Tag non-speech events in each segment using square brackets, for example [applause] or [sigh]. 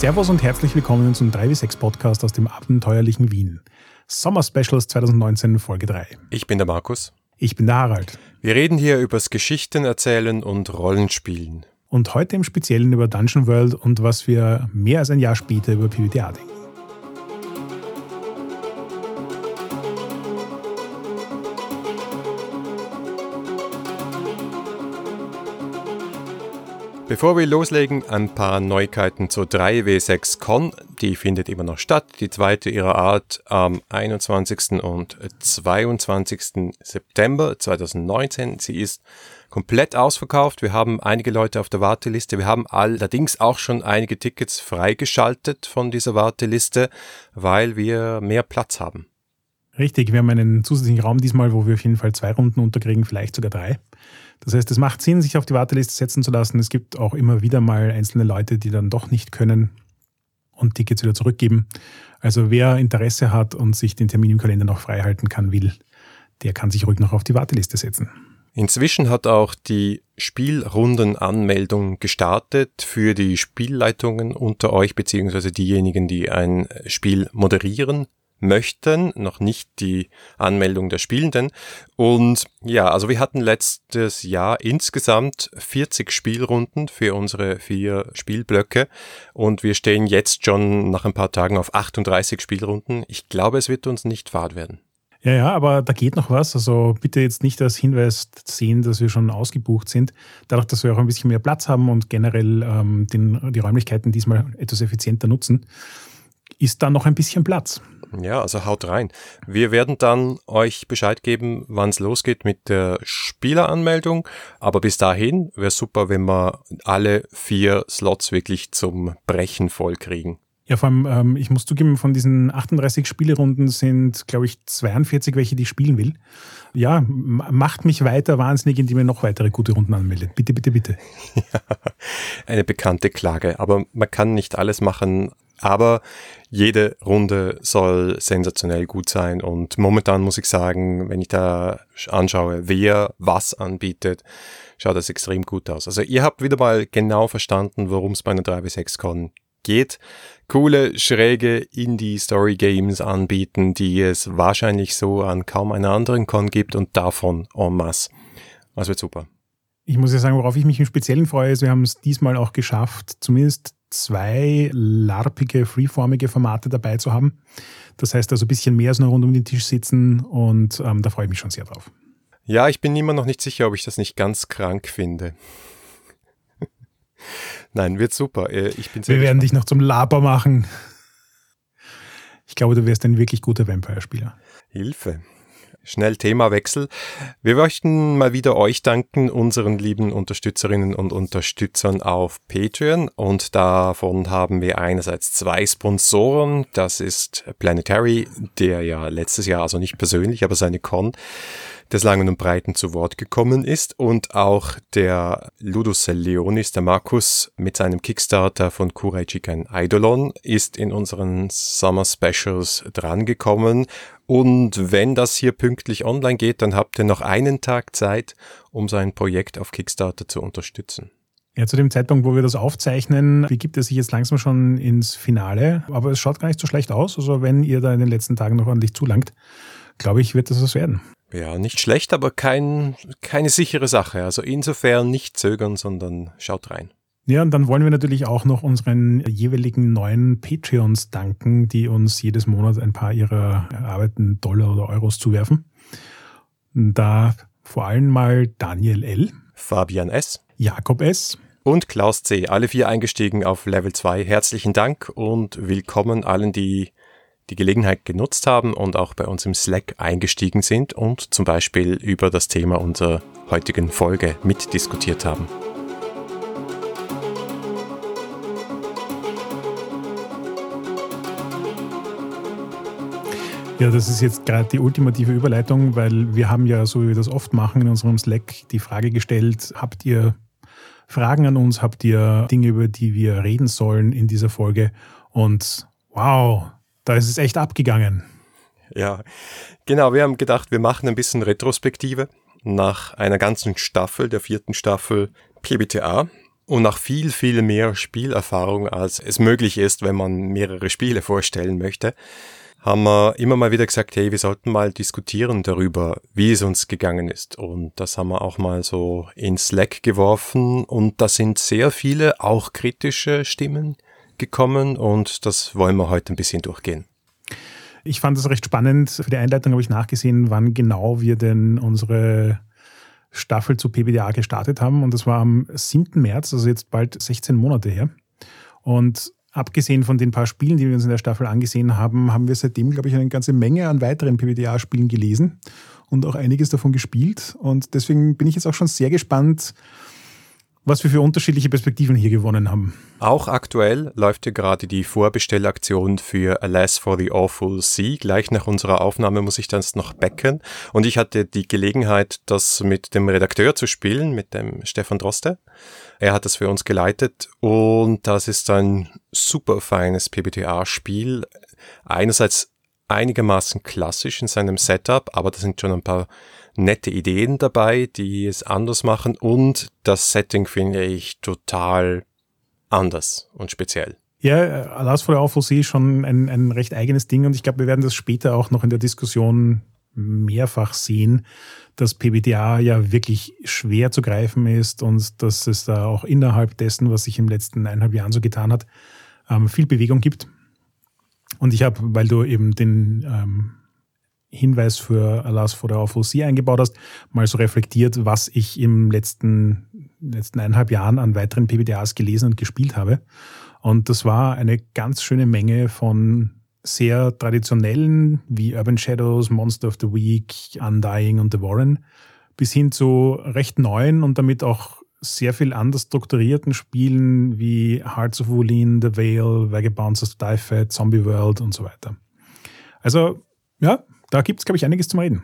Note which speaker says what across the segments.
Speaker 1: Servus und herzlich willkommen zum 3W6 Podcast aus dem abenteuerlichen Wien. Sommer Specials 2019 Folge 3.
Speaker 2: Ich bin der Markus.
Speaker 1: Ich bin der Harald.
Speaker 2: Wir reden hier übers Geschichten erzählen und Rollenspielen.
Speaker 1: Und heute im Speziellen über Dungeon World und was wir mehr als ein Jahr später über PBTA denken.
Speaker 2: Bevor wir loslegen, ein paar Neuigkeiten zur 3W6 Con. Die findet immer noch statt. Die zweite ihrer Art am 21. und 22. September 2019. Sie ist komplett ausverkauft. Wir haben einige Leute auf der Warteliste. Wir haben allerdings auch schon einige Tickets freigeschaltet von dieser Warteliste, weil wir mehr Platz haben.
Speaker 1: Richtig, wir haben einen zusätzlichen Raum diesmal, wo wir auf jeden Fall zwei Runden unterkriegen, vielleicht sogar drei. Das heißt, es macht Sinn, sich auf die Warteliste setzen zu lassen. Es gibt auch immer wieder mal einzelne Leute, die dann doch nicht können und Tickets wieder zurückgeben. Also wer Interesse hat und sich den Termin im Kalender noch frei halten kann, will, der kann sich ruhig noch auf die Warteliste setzen.
Speaker 2: Inzwischen hat auch die Spielrundenanmeldung gestartet für die Spielleitungen unter euch beziehungsweise diejenigen, die ein Spiel moderieren möchten, noch nicht die Anmeldung der Spielenden. Und ja, also wir hatten letztes Jahr insgesamt 40 Spielrunden für unsere vier Spielblöcke und wir stehen jetzt schon nach ein paar Tagen auf 38 Spielrunden. Ich glaube, es wird uns nicht fad werden.
Speaker 1: Ja, ja, aber da geht noch was. Also bitte jetzt nicht als Hinweis sehen, dass wir schon ausgebucht sind. Dadurch, dass wir auch ein bisschen mehr Platz haben und generell ähm, den, die Räumlichkeiten diesmal etwas effizienter nutzen, ist da noch ein bisschen Platz.
Speaker 2: Ja, also haut rein. Wir werden dann euch Bescheid geben, wann es losgeht mit der Spieleranmeldung. Aber bis dahin wäre super, wenn wir alle vier Slots wirklich zum Brechen voll kriegen.
Speaker 1: Ja, vor allem, ähm, ich muss zugeben, von diesen 38 Spielerunden sind, glaube ich, 42 welche, die ich spielen will. Ja, macht mich weiter wahnsinnig, indem ihr noch weitere gute Runden anmeldet. Bitte, bitte, bitte. [laughs]
Speaker 2: Ja, eine bekannte Klage. Aber man kann nicht alles machen. Aber jede Runde soll sensationell gut sein. Und momentan muss ich sagen, wenn ich da anschaue, wer was anbietet, schaut das extrem gut aus. Also ihr habt wieder mal genau verstanden, worum es bei einer 3W6Con geht. Coole, schräge Indie-Story-Games anbieten, die es wahrscheinlich so an kaum einer anderen Con gibt und davon en masse. Das wird super.
Speaker 1: Ich muss ja sagen, worauf ich mich im Speziellen freue, ist, wir haben es diesmal auch geschafft, zumindest zwei larpige, freeformige Formate dabei zu haben. Das heißt also ein bisschen mehr als nur rund um den Tisch sitzen und ähm, da freue ich mich schon sehr drauf.
Speaker 2: Ja, ich bin immer noch nicht sicher, ob ich das nicht ganz krank finde. [laughs] Nein, wird super. Äh, ich bin
Speaker 1: sehr Wir werden dich noch zum Laber machen. Ich glaube, du wärst ein wirklich guter Vampire-Spieler.
Speaker 2: Hilfe. Schnell Themawechsel. Wir möchten mal wieder euch danken, unseren lieben Unterstützerinnen und Unterstützern auf Patreon. Und davon haben wir einerseits zwei Sponsoren. Das ist Planetary, der ja letztes Jahr, also nicht persönlich, aber seine Con des Langen und Breiten zu Wort gekommen ist und auch der Ludus Leonis, der Markus, mit seinem Kickstarter von Kurai Chicken Eidolon ist in unseren Summer Specials drangekommen. Und wenn das hier pünktlich online geht, dann habt ihr noch einen Tag Zeit, um sein Projekt auf Kickstarter zu unterstützen.
Speaker 1: Ja, zu dem Zeitpunkt, wo wir das aufzeichnen, begibt es sich jetzt langsam schon ins Finale. Aber es schaut gar nicht so schlecht aus. Also wenn ihr da in den letzten Tagen noch ordentlich zulangt, glaube ich, wird das was werden.
Speaker 2: Ja, nicht schlecht, aber kein, keine sichere Sache. Also insofern nicht zögern, sondern schaut rein.
Speaker 1: Ja, und dann wollen wir natürlich auch noch unseren jeweiligen neuen Patreons danken, die uns jedes Monat ein paar ihrer erarbeiteten Dollar oder Euros zuwerfen. Da vor allem mal Daniel L.,
Speaker 2: Fabian S.,
Speaker 1: Jakob S.,
Speaker 2: und Klaus C. Alle vier eingestiegen auf Level 2. Herzlichen Dank und willkommen allen, die die Gelegenheit genutzt haben und auch bei uns im Slack eingestiegen sind und zum Beispiel über das Thema unserer heutigen Folge mitdiskutiert haben.
Speaker 1: Ja, das ist jetzt gerade die ultimative Überleitung, weil wir haben ja, so wie wir das oft machen, in unserem Slack die Frage gestellt, habt ihr Fragen an uns, habt ihr Dinge, über die wir reden sollen in dieser Folge? Und wow, da ist es echt abgegangen.
Speaker 2: Ja, genau. Wir haben gedacht, wir machen ein bisschen Retrospektive nach einer ganzen Staffel, der vierten Staffel PBTA. Und nach viel, viel mehr Spielerfahrung, als es möglich ist, wenn man mehrere Spiele vorstellen möchte, haben wir immer mal wieder gesagt, hey, wir sollten mal diskutieren darüber, wie es uns gegangen ist. Und das haben wir auch mal so in Slack geworfen. Und da sind sehr viele, auch kritische Stimmen gekommen. Und das wollen wir heute ein bisschen durchgehen.
Speaker 1: Ich fand es recht spannend. Für die Einleitung habe ich nachgesehen, wann genau wir denn unsere Staffel zu PBDA gestartet haben. Und das war am 7. März, also jetzt bald 16 Monate her. Und abgesehen von den paar Spielen, die wir uns in der Staffel angesehen haben, haben wir seitdem, glaube ich, eine ganze Menge an weiteren PBDA-Spielen gelesen und auch einiges davon gespielt. Und deswegen bin ich jetzt auch schon sehr gespannt, was wir für unterschiedliche Perspektiven hier gewonnen haben.
Speaker 2: Auch aktuell läuft ja gerade die Vorbestellaktion für Alas for the Awful Sea. Gleich nach unserer Aufnahme muss ich das noch backen. Und ich hatte die Gelegenheit, das mit dem Redakteur zu spielen, mit dem Stefan Droste. Er hat das für uns geleitet und das ist ein super feines PBTA-Spiel. Einerseits einigermaßen klassisch in seinem Setup, aber da sind schon ein paar nette Ideen dabei, die es anders machen und das Setting finde ich total anders und speziell.
Speaker 1: Ja, Alas vor der Aufsee ist schon ein, ein recht eigenes Ding und ich glaube, wir werden das später auch noch in der Diskussion mehrfach sehen, dass PBTA ja wirklich schwer zu greifen ist und dass es da auch innerhalb dessen, was sich im letzten eineinhalb Jahren so getan hat, ähm, viel Bewegung gibt. Und ich habe, weil du eben den ähm, Hinweis für Alas for the Awful Sea eingebaut hast, mal so reflektiert, was ich im letzten, letzten eineinhalb Jahren an weiteren PBTAs gelesen und gespielt habe. Und das war eine ganz schöne Menge von sehr traditionellen wie Urban Shadows, Monster of the Week, Undying und The Warren bis hin zu recht neuen und damit auch sehr viel anders strukturierten Spielen wie Hearts of Wulin, The Veil, Vagabonds of Die Fat, Zombie World und so weiter. Also, ja, da gibt es, glaube ich, einiges zum Reden.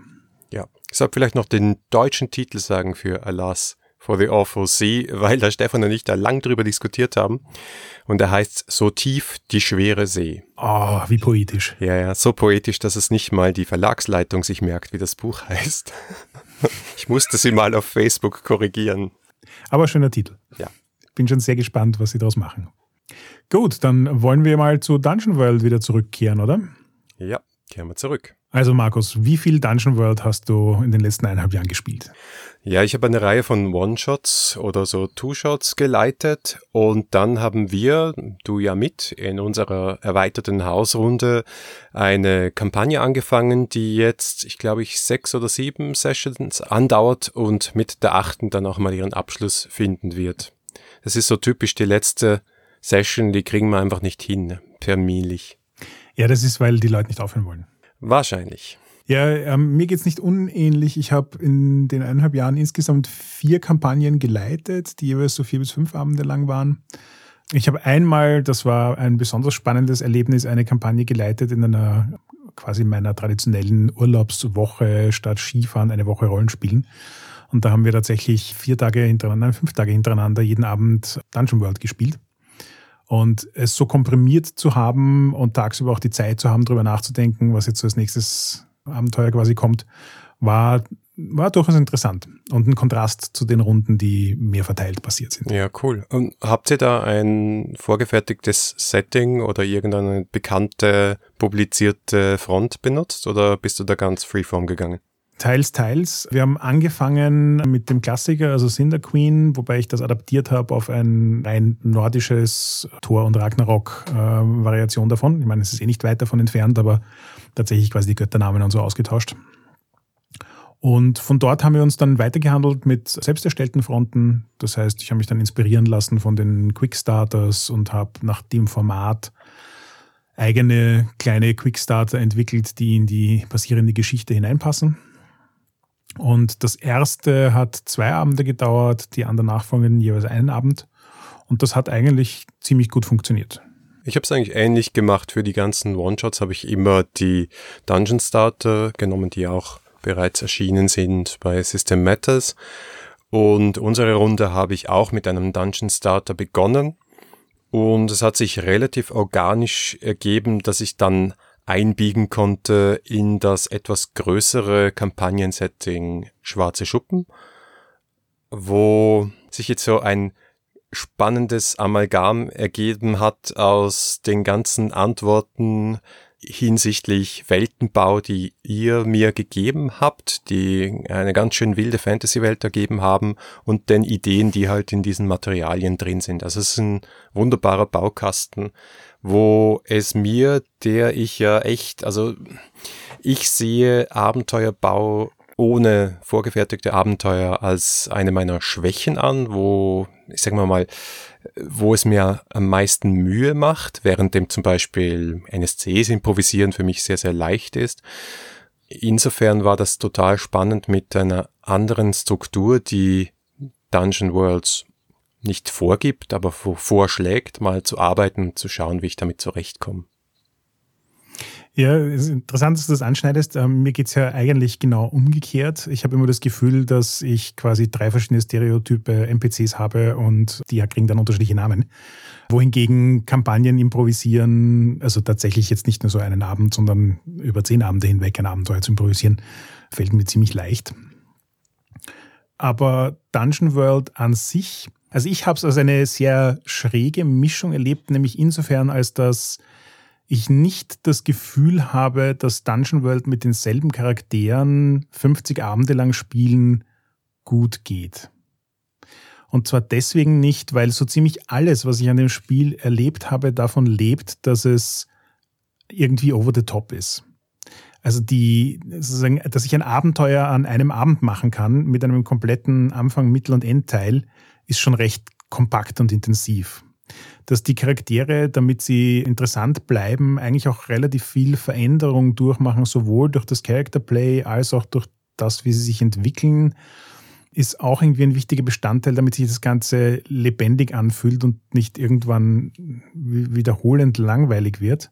Speaker 2: Ja, ich sollte vielleicht noch den deutschen Titel sagen für Alas for the Awful Sea, weil der Stefan und ich da lang drüber diskutiert haben. Und er heißt So tief die schwere See.
Speaker 1: Oh, wie poetisch.
Speaker 2: Ja, ja, so poetisch, dass es nicht mal die Verlagsleitung sich merkt, wie das Buch heißt. [laughs] ich musste sie mal auf Facebook korrigieren.
Speaker 1: Aber schöner Titel.
Speaker 2: Ja.
Speaker 1: Bin schon sehr gespannt, was sie daraus machen. Gut, dann wollen wir mal zu Dungeon World wieder zurückkehren, oder?
Speaker 2: Ja, kehren wir zurück.
Speaker 1: Also Markus, wie viel Dungeon World hast du in den letzten eineinhalb Jahren gespielt?
Speaker 2: Ja, ich habe eine Reihe von One-Shots oder so Two-Shots geleitet und dann haben wir, du ja mit, in unserer erweiterten Hausrunde eine Kampagne angefangen, die jetzt, ich glaube, ich sechs oder sieben Sessions andauert und mit der achten dann auch mal ihren Abschluss finden wird. Das ist so typisch die letzte Session, die kriegen wir einfach nicht hin, terminlich.
Speaker 1: Ja, das ist, weil die Leute nicht aufhören wollen.
Speaker 2: Wahrscheinlich.
Speaker 1: Ja, ähm, mir geht's nicht unähnlich. Ich habe in den eineinhalb Jahren insgesamt vier Kampagnen geleitet, die jeweils so vier bis fünf Abende lang waren. Ich habe einmal, das war ein besonders spannendes Erlebnis, eine Kampagne geleitet in einer quasi meiner traditionellen Urlaubswoche statt Skifahren eine Woche Rollenspielen. Und da haben wir tatsächlich vier Tage hintereinander, fünf Tage hintereinander jeden Abend Dungeon World gespielt. Und es so komprimiert zu haben und tagsüber auch die Zeit zu haben, darüber nachzudenken, was jetzt so als nächstes Abenteuer quasi kommt, war, war durchaus interessant und ein Kontrast zu den Runden, die mehr verteilt passiert sind.
Speaker 2: Ja, cool. Und habt ihr da ein vorgefertigtes Setting oder irgendeine bekannte, publizierte Front benutzt oder bist du da ganz freeform gegangen?
Speaker 1: Teils, teils. Wir haben angefangen mit dem Klassiker, also Cinder Queen, wobei ich das adaptiert habe auf ein rein nordisches Thor- und Ragnarok-Variation äh, davon. Ich meine, es ist eh nicht weit davon entfernt, aber tatsächlich quasi die Götternamen und so ausgetauscht. Und von dort haben wir uns dann weitergehandelt mit selbst erstellten Fronten. Das heißt, ich habe mich dann inspirieren lassen von den Quickstarters und habe nach dem Format eigene kleine Quickstarter entwickelt, die in die passierende Geschichte hineinpassen. Und das erste hat zwei Abende gedauert, die anderen nachfolgenden jeweils einen Abend. Und das hat eigentlich ziemlich gut funktioniert.
Speaker 2: Ich habe es eigentlich ähnlich gemacht. Für die ganzen One-Shots habe ich immer die Dungeon Starter genommen, die auch bereits erschienen sind bei System Matters. Und unsere Runde habe ich auch mit einem Dungeon Starter begonnen. Und es hat sich relativ organisch ergeben, dass ich dann einbiegen konnte in das etwas größere Kampagnensetting Schwarze Schuppen, wo sich jetzt so ein spannendes Amalgam ergeben hat aus den ganzen Antworten hinsichtlich Weltenbau, die ihr mir gegeben habt, die eine ganz schön wilde Fantasy-Welt ergeben haben und den Ideen, die halt in diesen Materialien drin sind. Also es ist ein wunderbarer Baukasten, wo es mir, der ich ja echt, also ich sehe Abenteuerbau ohne vorgefertigte Abenteuer als eine meiner Schwächen an, wo, ich sag mal mal, wo es mir am meisten Mühe macht, während dem zum Beispiel NSCs improvisieren für mich sehr, sehr leicht ist. Insofern war das total spannend mit einer anderen Struktur, die Dungeon Worlds nicht vorgibt, aber vorschlägt, mal zu arbeiten zu schauen, wie ich damit zurechtkomme.
Speaker 1: Ja, es interessant, dass du das anschneidest. Ähm, mir geht's ja eigentlich genau umgekehrt. Ich habe immer das Gefühl, dass ich quasi drei verschiedene Stereotype NPCs habe und die kriegen dann unterschiedliche Namen. Wohingegen Kampagnen improvisieren, also tatsächlich jetzt nicht nur so einen Abend, sondern über zehn Abende hinweg ein Abenteuer zu improvisieren, fällt mir ziemlich leicht. Aber Dungeon World an sich, also ich habe es als eine sehr schräge Mischung erlebt, nämlich insofern, als dass ich nicht das Gefühl habe, dass Dungeon World mit denselben Charakteren 50 Abende lang spielen gut geht. Und zwar deswegen nicht, weil so ziemlich alles, was ich an dem Spiel erlebt habe, davon lebt, dass es irgendwie over the top ist. Also die, dass ich ein Abenteuer an einem Abend machen kann mit einem kompletten Anfang, Mittel- und Endteil, ist schon recht kompakt und intensiv dass die Charaktere, damit sie interessant bleiben, eigentlich auch relativ viel Veränderung durchmachen, sowohl durch das Character Play als auch durch das, wie sie sich entwickeln, ist auch irgendwie ein wichtiger Bestandteil, damit sich das Ganze lebendig anfühlt und nicht irgendwann wiederholend langweilig wird.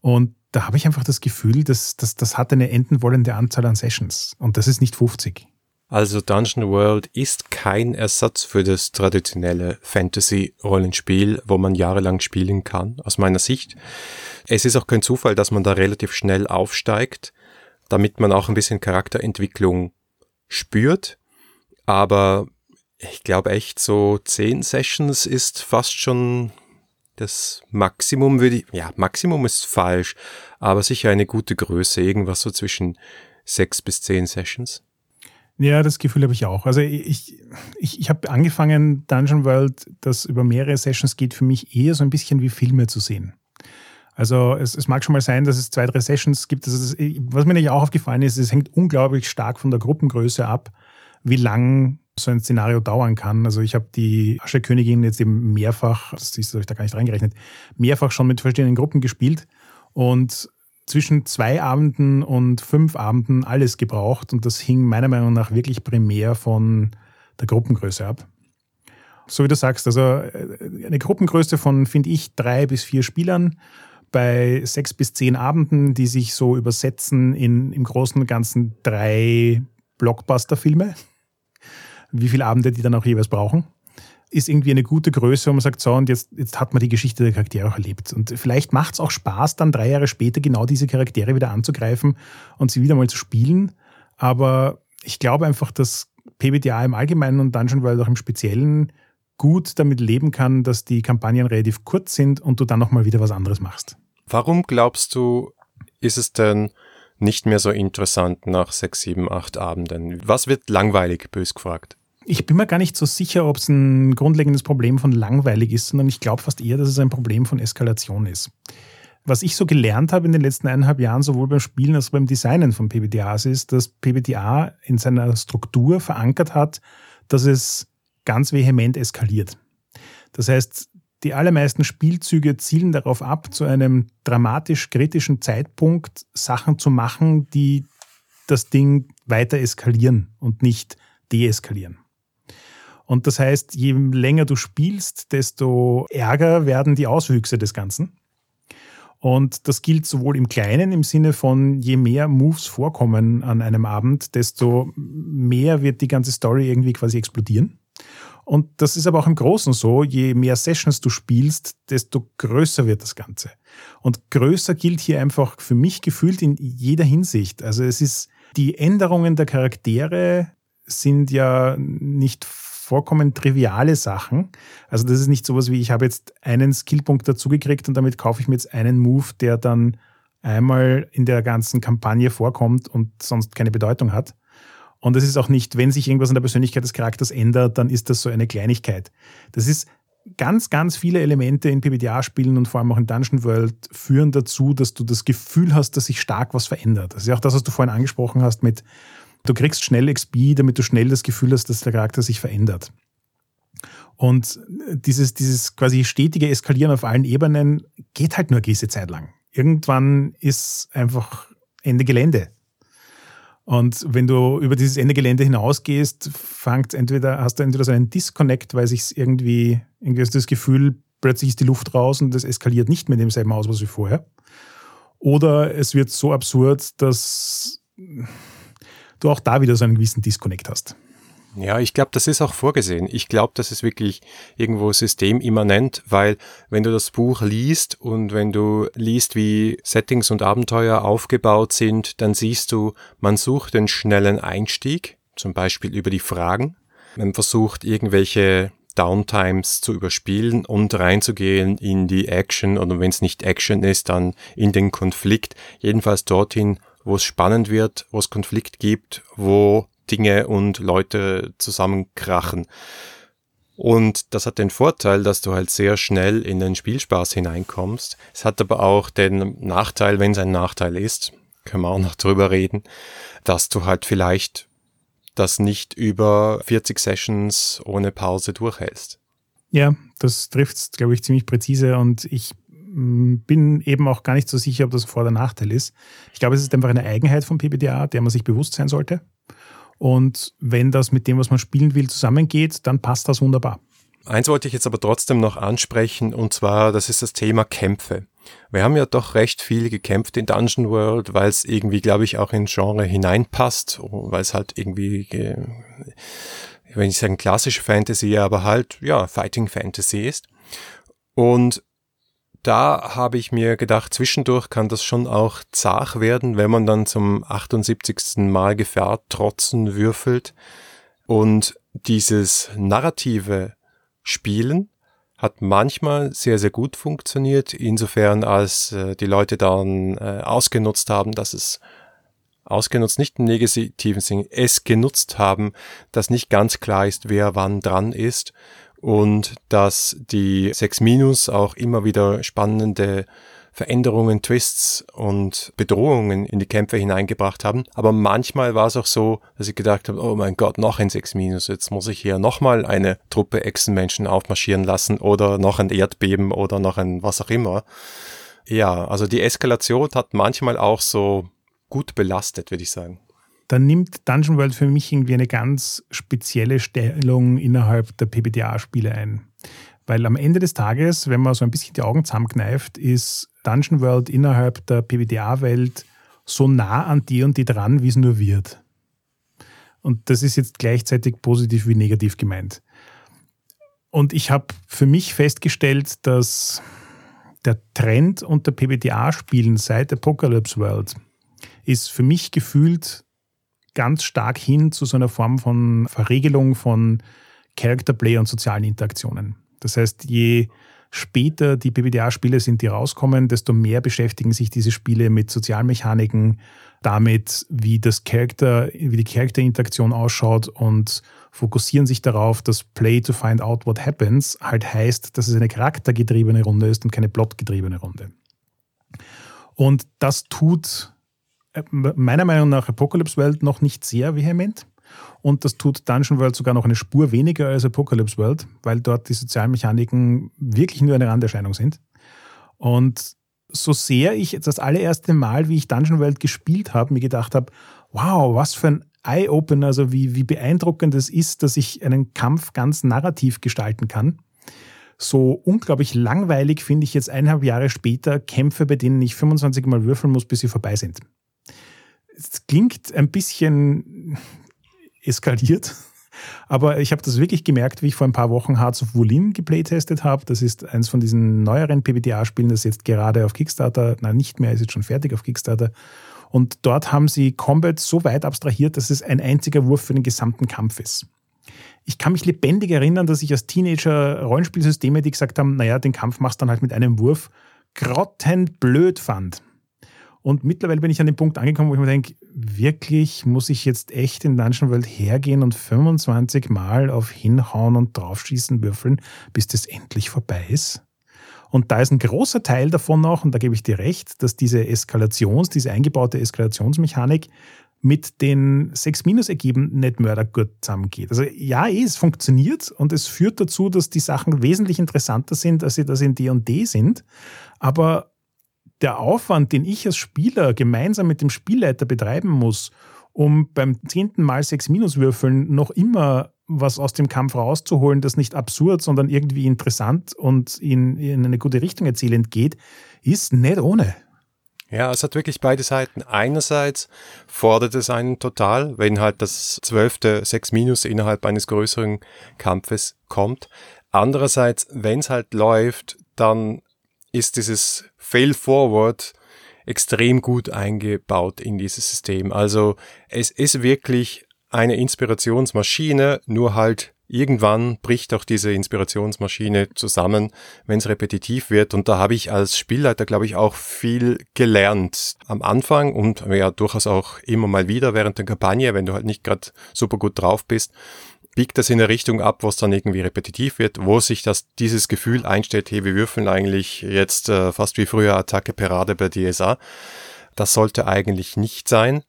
Speaker 1: Und da habe ich einfach das Gefühl, dass, dass das hat eine enden wollende Anzahl an Sessions. Und das ist nicht 50.
Speaker 2: Also Dungeon World ist kein Ersatz für das traditionelle Fantasy-Rollenspiel, wo man jahrelang spielen kann, aus meiner Sicht. Es ist auch kein Zufall, dass man da relativ schnell aufsteigt, damit man auch ein bisschen Charakterentwicklung spürt. Aber ich glaube echt, so zehn Sessions ist fast schon das Maximum, würde ich, ja, Maximum ist falsch, aber sicher eine gute Größe, irgendwas so zwischen sechs bis zehn Sessions.
Speaker 1: Ja, das Gefühl habe ich auch. Also ich, ich, ich habe angefangen, Dungeon World, das über mehrere Sessions geht, für mich eher so ein bisschen wie Filme zu sehen. Also es, es mag schon mal sein, dass es zwei, drei Sessions gibt. Also was mir nicht auch aufgefallen ist, es hängt unglaublich stark von der Gruppengröße ab, wie lang so ein Szenario dauern kann. Also ich habe die Asche-Königin jetzt eben mehrfach, das ist euch da gar nicht reingerechnet, mehrfach schon mit verschiedenen Gruppen gespielt. Und zwischen zwei Abenden und fünf Abenden alles gebraucht und das hing meiner Meinung nach wirklich primär von der Gruppengröße ab. So wie du sagst, also äh, eine Gruppengröße von, finde ich, drei bis vier Spielern bei sechs bis zehn Abenden, die sich so übersetzen in im Großen und Ganzen drei Blockbuster-Filme. Wie viele Abende die dann auch jeweils brauchen ist irgendwie eine gute Größe, wo man sagt, so, und jetzt, jetzt hat man die Geschichte der Charaktere auch erlebt. Und vielleicht macht es auch Spaß, dann drei Jahre später genau diese Charaktere wieder anzugreifen und sie wieder mal zu spielen. Aber ich glaube einfach, dass PBTA im Allgemeinen und Dungeon World auch im Speziellen gut damit leben kann, dass die Kampagnen relativ kurz sind und du dann nochmal wieder was anderes machst.
Speaker 2: Warum glaubst du, ist es denn nicht mehr so interessant nach sechs, sieben, acht Abenden? Was wird langweilig, bös gefragt?
Speaker 1: Ich bin mir gar nicht so sicher, ob es ein grundlegendes Problem von langweilig ist, sondern ich glaube fast eher, dass es ein Problem von Eskalation ist. Was ich so gelernt habe in den letzten eineinhalb Jahren, sowohl beim Spielen als auch beim Designen von PBTAs, ist, dass PBTA in seiner Struktur verankert hat, dass es ganz vehement eskaliert. Das heißt, die allermeisten Spielzüge zielen darauf ab, zu einem dramatisch kritischen Zeitpunkt Sachen zu machen, die das Ding weiter eskalieren und nicht deeskalieren. Und das heißt, je länger du spielst, desto ärger werden die Auswüchse des Ganzen. Und das gilt sowohl im Kleinen im Sinne von, je mehr Moves vorkommen an einem Abend, desto mehr wird die ganze Story irgendwie quasi explodieren. Und das ist aber auch im Großen so, je mehr Sessions du spielst, desto größer wird das Ganze. Und größer gilt hier einfach für mich gefühlt in jeder Hinsicht. Also es ist, die Änderungen der Charaktere sind ja nicht vollkommen triviale Sachen. Also das ist nicht sowas wie, ich habe jetzt einen Skillpunkt dazugekriegt und damit kaufe ich mir jetzt einen Move, der dann einmal in der ganzen Kampagne vorkommt und sonst keine Bedeutung hat. Und es ist auch nicht, wenn sich irgendwas an der Persönlichkeit des Charakters ändert, dann ist das so eine Kleinigkeit. Das ist ganz, ganz viele Elemente in PBTA-Spielen und vor allem auch in Dungeon World führen dazu, dass du das Gefühl hast, dass sich stark was verändert. Das ist ja auch das, was du vorhin angesprochen hast mit, du kriegst schnell XP, damit du schnell das Gefühl hast, dass der Charakter sich verändert. Und dieses, dieses quasi stetige Eskalieren auf allen Ebenen geht halt nur eine gewisse Zeit lang. Irgendwann ist einfach Ende Gelände. Und wenn du über dieses Ende Gelände hinausgehst, fängt entweder, hast du entweder so einen Disconnect, weil sich irgendwie, irgendwie hast du das Gefühl, plötzlich ist die Luft raus und das eskaliert nicht mehr in demselben Ausmaß wie vorher. Oder es wird so absurd, dass du auch da wieder so einen gewissen Disconnect hast.
Speaker 2: Ja, ich glaube, das ist auch vorgesehen. Ich glaube, das ist wirklich irgendwo systemimmanent, weil wenn du das Buch liest und wenn du liest, wie Settings und Abenteuer aufgebaut sind, dann siehst du, man sucht den schnellen Einstieg, zum Beispiel über die Fragen. Man versucht irgendwelche Downtimes zu überspielen und reinzugehen in die Action oder wenn es nicht Action ist, dann in den Konflikt. Jedenfalls dorthin, wo es spannend wird, wo es Konflikt gibt, wo Dinge und Leute zusammenkrachen. Und das hat den Vorteil, dass du halt sehr schnell in den Spielspaß hineinkommst. Es hat aber auch den Nachteil, wenn es ein Nachteil ist, können wir auch noch drüber reden, dass du halt vielleicht das nicht über 40 Sessions ohne Pause durchhältst.
Speaker 1: Ja, das trifft glaube ich, ziemlich präzise und ich bin eben auch gar nicht so sicher, ob das ein Vor- oder Nachteil ist. Ich glaube, es ist einfach eine Eigenheit von PBDA, der man sich bewusst sein sollte. Und wenn das mit dem, was man spielen will, zusammengeht, dann passt das wunderbar.
Speaker 2: Eins wollte ich jetzt aber trotzdem noch ansprechen, und zwar, das ist das Thema Kämpfe. Wir haben ja doch recht viel gekämpft in Dungeon World, weil es irgendwie, glaube ich, auch ins Genre hineinpasst, weil es halt irgendwie, wenn ich sagen klassische Fantasy, aber halt, ja, Fighting Fantasy ist. Und da habe ich mir gedacht, zwischendurch kann das schon auch zart werden, wenn man dann zum 78. Mal Gefahr trotzen würfelt. Und dieses narrative Spielen hat manchmal sehr, sehr gut funktioniert, insofern als äh, die Leute dann äh, ausgenutzt haben, dass es ausgenutzt, nicht im negativen Sinn, es genutzt haben, dass nicht ganz klar ist, wer wann dran ist und dass die 6 Minus auch immer wieder spannende Veränderungen, Twists und Bedrohungen in die Kämpfe hineingebracht haben. Aber manchmal war es auch so, dass ich gedacht habe, oh mein Gott, noch ein 6 Minus, jetzt muss ich hier nochmal eine Truppe Echsenmenschen aufmarschieren lassen oder noch ein Erdbeben oder noch ein was auch immer. Ja, also die Eskalation hat manchmal auch so gut belastet, würde ich sagen
Speaker 1: dann nimmt Dungeon World für mich irgendwie eine ganz spezielle Stellung innerhalb der PBTA-Spiele ein. Weil am Ende des Tages, wenn man so ein bisschen die Augen zusammenkneift, ist Dungeon World innerhalb der PBTA-Welt so nah an die und die dran, wie es nur wird. Und das ist jetzt gleichzeitig positiv wie negativ gemeint. Und ich habe für mich festgestellt, dass der Trend unter PBTA-Spielen seit Apocalypse World ist für mich gefühlt ganz stark hin zu so einer Form von Verregelung von Character Play und sozialen Interaktionen. Das heißt, je später die PBTA-Spiele sind, die rauskommen, desto mehr beschäftigen sich diese Spiele mit Sozialmechaniken, damit, wie das Charakter, wie die Charakterinteraktion ausschaut und fokussieren sich darauf, dass Play to find out what happens halt heißt, dass es eine charaktergetriebene Runde ist und keine plotgetriebene Runde. Und das tut meiner Meinung nach Apocalypse World noch nicht sehr vehement. Und das tut Dungeon World sogar noch eine Spur weniger als Apocalypse World, weil dort die Sozialmechaniken wirklich nur eine Randerscheinung sind. Und so sehr ich das allererste Mal, wie ich Dungeon World gespielt habe, mir gedacht habe, wow, was für ein Eye-Opener, also wie, wie beeindruckend es ist, dass ich einen Kampf ganz narrativ gestalten kann. So unglaublich langweilig finde ich jetzt eineinhalb Jahre später Kämpfe, bei denen ich 25 Mal würfeln muss, bis sie vorbei sind es klingt ein bisschen eskaliert, aber ich habe das wirklich gemerkt, wie ich vor ein paar Wochen Hearts of Wulin geplaytestet habe. Das ist eins von diesen neueren PBTA-Spielen, das jetzt gerade auf Kickstarter, nein, nicht mehr, ist jetzt schon fertig auf Kickstarter. Und dort haben sie Combat so weit abstrahiert, dass es ein einziger Wurf für den gesamten Kampf ist. ich kann mich lebendig erinnern, dass ich als Teenager Rollenspielsysteme, die gesagt haben, naja, den Kampf machst du dann halt mit einem Wurf, grottenblöd fand. Und mittlerweile bin ich an dem Punkt angekommen, wo ich mir denke, wirklich muss ich jetzt echt in Dungeon World hergehen und 25 Mal auf Hinhauen und Draufschießen würfeln, bis das endlich vorbei ist? Und da ist ein großer Teil davon auch, und da gebe ich dir recht, dass diese Eskalations-, diese eingebaute Eskalationsmechanik mit den 6-Minus-Ergeben nicht mördergut zusammengeht. Also ja, eh, es funktioniert und es führt dazu, dass die Sachen wesentlich interessanter sind, als sie das in D&D sind. Aber der Aufwand, den ich als Spieler gemeinsam mit dem Spielleiter betreiben muss, um beim zehnten Mal 6-Minus-Würfeln noch immer was aus dem Kampf rauszuholen, das nicht absurd, sondern irgendwie interessant und in, in eine gute Richtung erzählend geht, ist nicht ohne.
Speaker 2: Ja, es hat wirklich beide Seiten. Einerseits fordert es einen total, wenn halt das zwölfte 6 Minus innerhalb eines größeren Kampfes kommt. Andererseits, wenn es halt läuft, dann ist dieses Fail Forward extrem gut eingebaut in dieses System. Also es ist wirklich eine Inspirationsmaschine, nur halt irgendwann bricht auch diese Inspirationsmaschine zusammen, wenn es repetitiv wird. Und da habe ich als Spielleiter, glaube ich, auch viel gelernt am Anfang und ja durchaus auch immer mal wieder während der Kampagne, wenn du halt nicht gerade super gut drauf bist, biegt das in eine Richtung ab, wo es dann irgendwie repetitiv wird, wo sich das dieses Gefühl einstellt, hey, wir würfeln eigentlich jetzt äh, fast wie früher Attacke Parade bei DSA. Das sollte eigentlich nicht sein.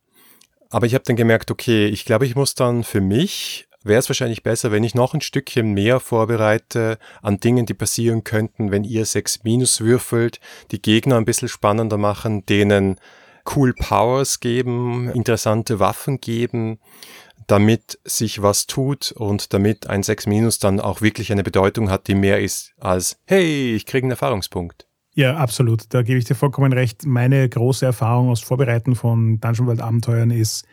Speaker 2: Aber ich habe dann gemerkt, okay, ich glaube, ich muss dann für mich wäre es wahrscheinlich besser, wenn ich noch ein Stückchen mehr vorbereite an Dingen, die passieren könnten, wenn ihr 6 Minus würfelt, die Gegner ein bisschen spannender machen, denen cool Powers geben, interessante Waffen geben, damit sich was tut und damit ein 6 Minus dann auch wirklich eine Bedeutung hat, die mehr ist als, hey, ich kriege einen Erfahrungspunkt.
Speaker 1: Ja, absolut. Da gebe ich dir vollkommen recht. Meine große Erfahrung aus Vorbereiten von Dungeon World Abenteuern ist,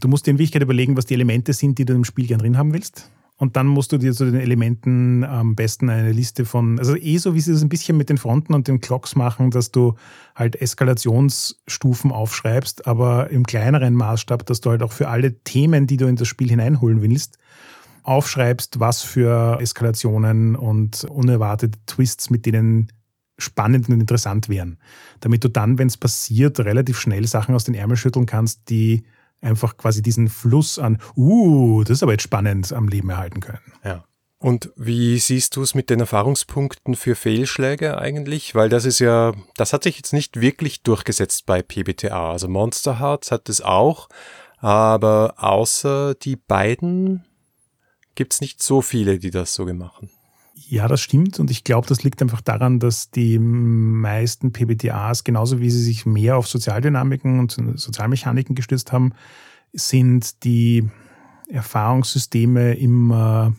Speaker 1: Du musst dir in Wirklichkeit überlegen, was die Elemente sind, die du im Spiel gern drin haben willst. Und dann musst du dir zu den Elementen am besten eine Liste von, also eh so wie sie das ein bisschen mit den Fronten und den Clocks machen, dass du halt Eskalationsstufen aufschreibst, aber im kleineren Maßstab, dass du halt auch für alle Themen, die du in das Spiel hineinholen willst, aufschreibst, was für Eskalationen und unerwartete Twists mit denen spannend und interessant wären. Damit du dann, wenn es passiert, relativ schnell Sachen aus den Ärmel schütteln kannst, die einfach quasi diesen Fluss an, uh, das ist aber jetzt spannend, am Leben erhalten können.
Speaker 2: Ja. Und wie siehst du es mit den Erfahrungspunkten für Fehlschläge eigentlich? Weil das ist ja, das hat sich jetzt nicht wirklich durchgesetzt bei PBTA. Also Monster Hearts hat es auch, aber außer die beiden gibt es nicht so viele, die das so gemacht haben.
Speaker 1: Ja, das stimmt. Und ich glaube, das liegt einfach daran, dass die meisten PBTAs, genauso wie sie sich mehr auf Sozialdynamiken und Sozialmechaniken gestützt haben, sind die Erfahrungssysteme immer,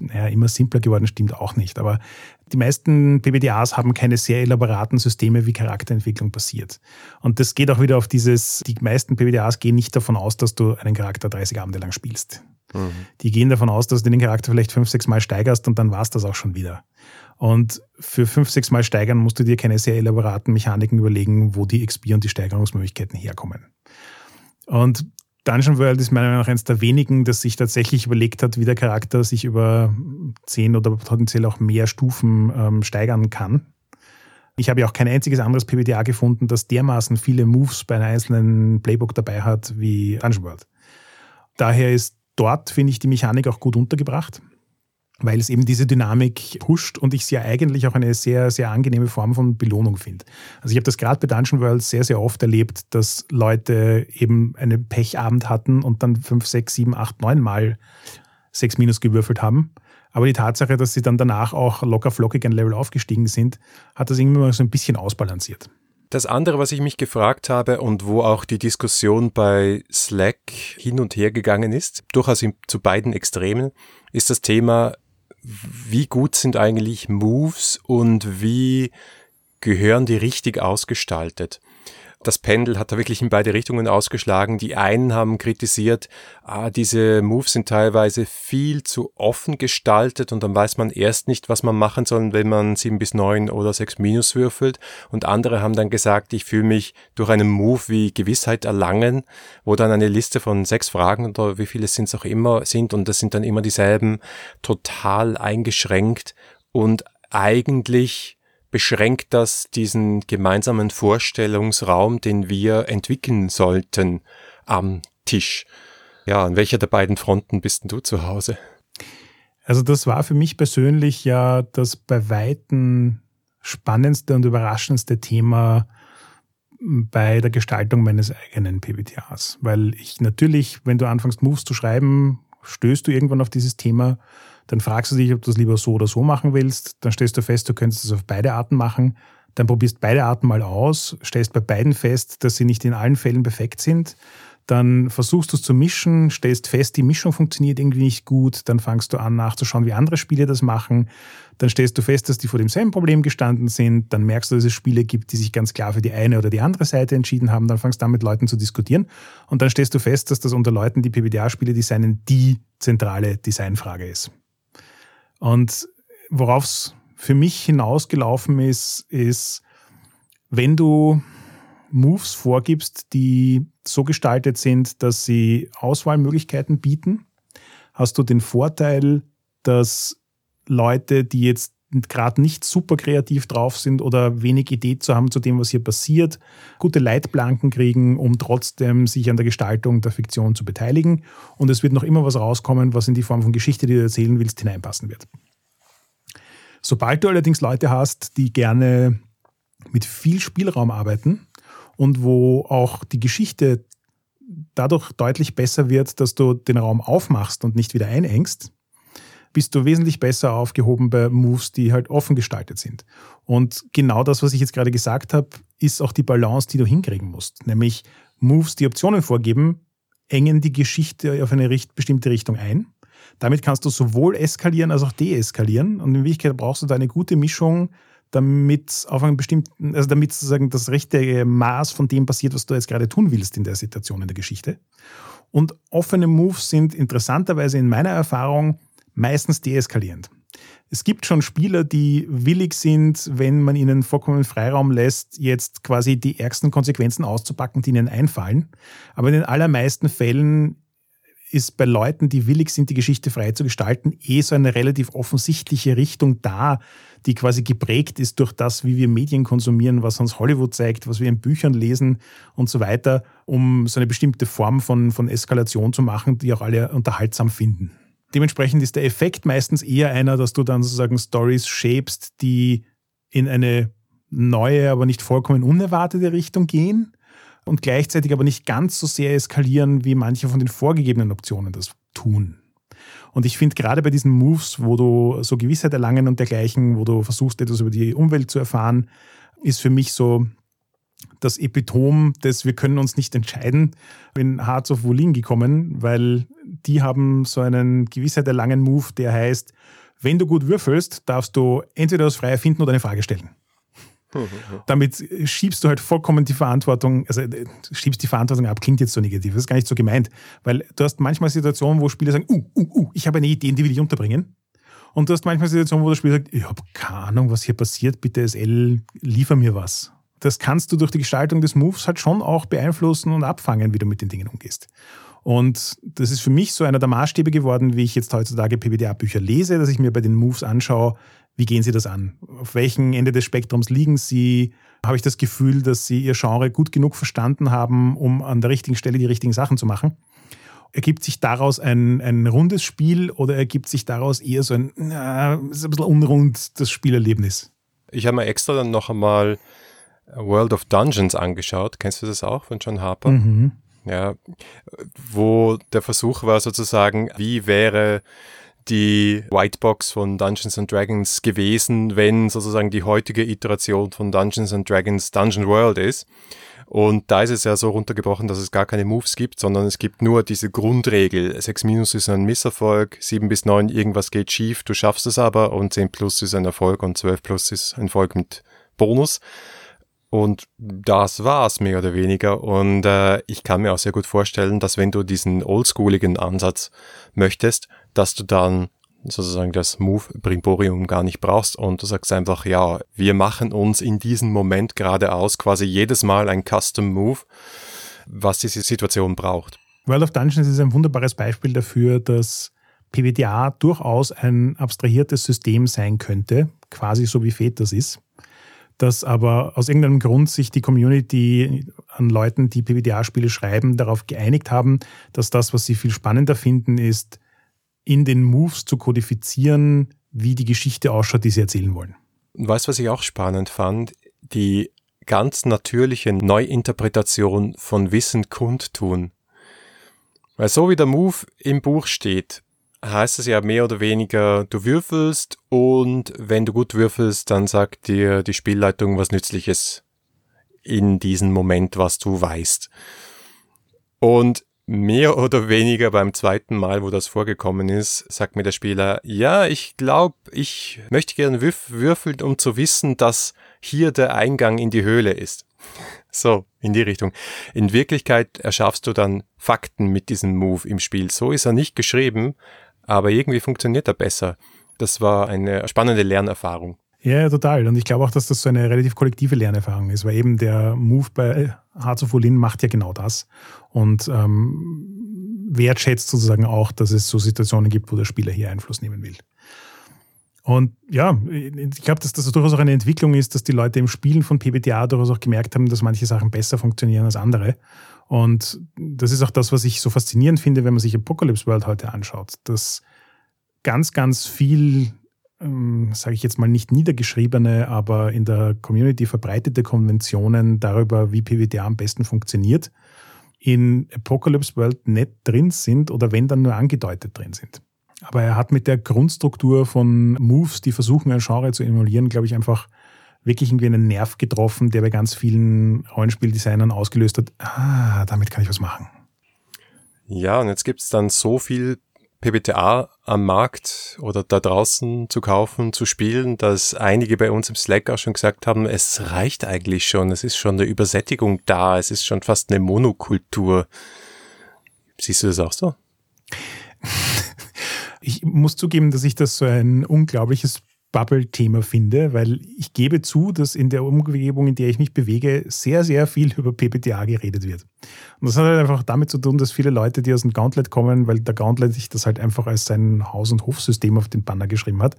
Speaker 1: naja, immer simpler geworden, stimmt auch nicht. Aber die meisten PBDAs haben keine sehr elaboraten Systeme, wie Charakterentwicklung passiert. Und das geht auch wieder auf dieses, die meisten PBDAs gehen nicht davon aus, dass du einen Charakter 30 Abende lang spielst. Die gehen davon aus, dass du den Charakter vielleicht fünf, sechs Mal steigerst und dann war es das auch schon wieder. Und für fünf, sechs Mal steigern musst du dir keine sehr elaboraten Mechaniken überlegen, wo die XP und die Steigerungsmöglichkeiten herkommen. Und Dungeon World ist meiner Meinung nach eines der wenigen, das sich tatsächlich überlegt hat, wie der Charakter sich über zehn oder potenziell auch mehr Stufen ähm, steigern kann. Ich habe ja auch kein einziges anderes PBTA gefunden, das dermaßen viele Moves bei einem einzelnen Playbook dabei hat wie Dungeon World. Daher ist dort finde ich die Mechanik auch gut untergebracht, weil es eben diese Dynamik pusht und ich sie ja eigentlich auch eine sehr, sehr angenehme Form von Belohnung finde. Also ich habe das gerade bei Dungeon World sehr, sehr oft erlebt, dass Leute eben einen Pechabend hatten und dann fünf, sechs, sieben, acht, neun Mal sechs Minus gewürfelt haben. Aber die Tatsache, dass sie dann danach auch locker flockig ein Level aufgestiegen sind, hat das irgendwie mal so ein bisschen ausbalanciert.
Speaker 2: Das andere, was ich mich gefragt habe und wo auch die Diskussion bei Slack hin und her gegangen ist, durchaus zu beiden Extremen, ist das Thema, wie gut sind eigentlich Moves und wie gehören die richtig ausgestaltet? Das Pendel hat da wirklich in beide Richtungen ausgeschlagen. Die einen haben kritisiert, ah, diese Moves sind teilweise viel zu offen gestaltet und dann weiß man erst nicht, was man machen soll, wenn man sieben bis neun oder sechs Minus würfelt. Und andere haben dann gesagt, ich fühle mich durch einen Move wie Gewissheit erlangen, wo dann eine Liste von sechs Fragen oder wie viele sind es auch immer sind und das sind dann immer dieselben, total eingeschränkt und eigentlich beschränkt das diesen gemeinsamen Vorstellungsraum, den wir entwickeln sollten am Tisch. Ja, an welcher der beiden Fronten bist denn du zu Hause?
Speaker 1: Also das war für mich persönlich ja das bei weitem spannendste und überraschendste Thema bei der Gestaltung meines eigenen PBTAs. Weil ich natürlich, wenn du anfängst, Moves zu schreiben, stößt du irgendwann auf dieses Thema dann fragst du dich, ob du es lieber so oder so machen willst. Dann stellst du fest, du könntest es auf beide Arten machen. Dann probierst beide Arten mal aus, stellst bei beiden fest, dass sie nicht in allen Fällen perfekt sind. Dann versuchst du es zu mischen, stellst fest, die Mischung funktioniert irgendwie nicht gut. Dann fangst du an nachzuschauen, wie andere Spiele das machen. Dann stellst du fest, dass die vor demselben Problem gestanden sind. Dann merkst du, dass es Spiele gibt, die sich ganz klar für die eine oder die andere Seite entschieden haben. Dann fangst du an, mit Leuten zu diskutieren. Und dann stellst du fest, dass das unter Leuten, die PBDA-Spiele designen, die zentrale Designfrage ist. Und worauf es für mich hinausgelaufen ist, ist, wenn du Moves vorgibst, die so gestaltet sind, dass sie Auswahlmöglichkeiten bieten, hast du den Vorteil, dass Leute, die jetzt gerade nicht super kreativ drauf sind oder wenig Idee zu haben zu dem, was hier passiert, gute Leitplanken kriegen, um trotzdem sich an der Gestaltung der Fiktion zu beteiligen. Und es wird noch immer was rauskommen, was in die Form von Geschichte, die du erzählen willst, hineinpassen wird. Sobald du allerdings Leute hast, die gerne mit viel Spielraum arbeiten und wo auch die Geschichte dadurch deutlich besser wird, dass du den Raum aufmachst und nicht wieder einengst, bist du wesentlich besser aufgehoben bei Moves, die halt offen gestaltet sind. Und genau das, was ich jetzt gerade gesagt habe, ist auch die Balance, die du hinkriegen musst. Nämlich Moves, die Optionen vorgeben, engen die Geschichte auf eine bestimmte Richtung ein. Damit kannst du sowohl eskalieren als auch deeskalieren. Und in Wirklichkeit brauchst du da eine gute Mischung, damit auf einen bestimmten, also damit sozusagen das richtige Maß von dem passiert, was du jetzt gerade tun willst in der Situation in der Geschichte. Und offene Moves sind interessanterweise in meiner Erfahrung meistens deeskalierend. Es gibt schon Spieler, die willig sind, wenn man ihnen vollkommen Freiraum lässt, jetzt quasi die ärgsten Konsequenzen auszupacken, die ihnen einfallen. Aber in den allermeisten Fällen ist bei Leuten, die willig sind, die Geschichte frei zu gestalten, eh so eine relativ offensichtliche Richtung da, die quasi geprägt ist durch das, wie wir Medien konsumieren, was uns Hollywood zeigt, was wir in Büchern lesen und so weiter, um so eine bestimmte Form von, von Eskalation zu machen, die auch alle unterhaltsam finden. Dementsprechend ist der Effekt meistens eher einer, dass du dann sozusagen Stories shapest, die in eine neue, aber nicht vollkommen unerwartete Richtung gehen und gleichzeitig aber nicht ganz so sehr eskalieren, wie manche von den vorgegebenen Optionen das tun. Und ich finde gerade bei diesen Moves, wo du so Gewissheit erlangen und dergleichen, wo du versuchst, etwas über die Umwelt zu erfahren, ist für mich so das Epitom des Wir können uns nicht entscheiden, in Hearts of Wolin gekommen, weil die haben so einen Gewissheit erlangen Move, der heißt, wenn du gut würfelst, darfst du entweder das Freie finden oder eine Frage stellen. Damit schiebst du halt vollkommen die Verantwortung, also äh, schiebst die Verantwortung ab, klingt jetzt so negativ, das ist gar nicht so gemeint, weil du hast manchmal Situationen, wo Spieler sagen, uh, uh, uh, ich habe eine Idee, die will ich unterbringen. Und du hast manchmal Situationen, wo der Spieler sagt, ich habe keine Ahnung, was hier passiert, bitte SL, liefer mir was das kannst du durch die Gestaltung des Moves halt schon auch beeinflussen und abfangen, wie du mit den Dingen umgehst. Und das ist für mich so einer der Maßstäbe geworden, wie ich jetzt heutzutage PBDA-Bücher lese, dass ich mir bei den Moves anschaue, wie gehen sie das an? Auf welchem Ende des Spektrums liegen sie? Habe ich das Gefühl, dass sie ihr Genre gut genug verstanden haben, um an der richtigen Stelle die richtigen Sachen zu machen? Ergibt sich daraus ein, ein rundes Spiel oder ergibt sich daraus eher so ein, na, ist ein bisschen unrund das Spielerlebnis?
Speaker 2: Ich habe mir extra dann noch einmal World of Dungeons angeschaut. Kennst du das auch von John Harper? Mhm. Ja, wo der Versuch war sozusagen, wie wäre die Whitebox von Dungeons and Dragons gewesen, wenn sozusagen die heutige Iteration von Dungeons and Dragons Dungeon World ist. Und da ist es ja so runtergebrochen, dass es gar keine Moves gibt, sondern es gibt nur diese Grundregel. 6 minus ist ein Misserfolg, 7 bis 9 irgendwas geht schief, du schaffst es aber und 10 plus ist ein Erfolg und 12 plus ist ein Erfolg mit Bonus. Und das war's mehr oder weniger. Und äh, ich kann mir auch sehr gut vorstellen, dass wenn du diesen oldschooligen Ansatz möchtest, dass du dann sozusagen das Move Brimborium gar nicht brauchst und du sagst einfach, ja, wir machen uns in diesem Moment geradeaus quasi jedes Mal ein Custom Move, was diese Situation braucht.
Speaker 1: World of Dungeons ist ein wunderbares Beispiel dafür, dass PBTA durchaus ein abstrahiertes System sein könnte, quasi so wie Fate das ist dass aber aus irgendeinem Grund sich die Community an Leuten, die PBTA-Spiele schreiben, darauf geeinigt haben, dass das, was sie viel spannender finden, ist, in den Moves zu kodifizieren, wie die Geschichte ausschaut, die sie erzählen wollen.
Speaker 2: Und weißt was ich auch spannend fand? Die ganz natürliche Neuinterpretation von Wissen kundtun. Weil so wie der Move im Buch steht, heißt es ja mehr oder weniger, du würfelst und wenn du gut würfelst, dann sagt dir die Spielleitung was Nützliches in diesem Moment, was du weißt. Und mehr oder weniger beim zweiten Mal, wo das vorgekommen ist, sagt mir der Spieler, ja, ich glaube, ich möchte gerne würf würfeln, um zu wissen, dass hier der Eingang in die Höhle ist. [laughs] So, in die Richtung. In Wirklichkeit erschaffst du dann Fakten mit diesem Move im Spiel. So ist er nicht geschrieben, aber irgendwie funktioniert er besser. Das war eine spannende Lernerfahrung.
Speaker 1: Ja, total. Und ich glaube auch, dass das so eine relativ kollektive Lernerfahrung ist, weil eben der Move bei Hearts of Olin macht ja genau das und ähm, wertschätzt sozusagen auch, dass es so Situationen gibt, wo der Spieler hier Einfluss nehmen will. Und ja, ich glaube, dass das durchaus auch eine Entwicklung ist, dass die Leute im Spielen von PBTA durchaus auch gemerkt haben, dass manche Sachen besser funktionieren als andere. Und das ist auch das, was ich so faszinierend finde, wenn man sich Apocalypse World heute anschaut, dass ganz, ganz viel, ähm, sage ich jetzt mal nicht niedergeschriebene, aber in der Community verbreitete Konventionen darüber, wie PWTA am besten funktioniert, in Apocalypse World nicht drin sind oder wenn dann nur angedeutet drin sind. Aber er hat mit der Grundstruktur von Moves, die versuchen, ein Genre zu emulieren, glaube ich, einfach wirklich irgendwie einen Nerv getroffen, der bei ganz vielen Rollenspieldesignern ausgelöst hat, ah, damit kann ich was machen.
Speaker 2: Ja, und jetzt gibt es dann so viel PBTA am Markt oder da draußen zu kaufen, zu spielen, dass einige bei uns im Slack auch schon gesagt haben, es reicht eigentlich schon, es ist schon eine Übersättigung da, es ist schon fast eine Monokultur. Siehst du das auch so? [laughs]
Speaker 1: Ich muss zugeben, dass ich das so ein unglaubliches Bubble-Thema finde, weil ich gebe zu, dass in der Umgebung, in der ich mich bewege, sehr, sehr viel [laughs] über PPTA geredet wird. Und das hat halt einfach damit zu tun, dass viele Leute, die aus dem Gauntlet kommen, weil der Gauntlet sich das halt einfach als sein Haus- und Hofsystem auf den Banner geschrieben hat,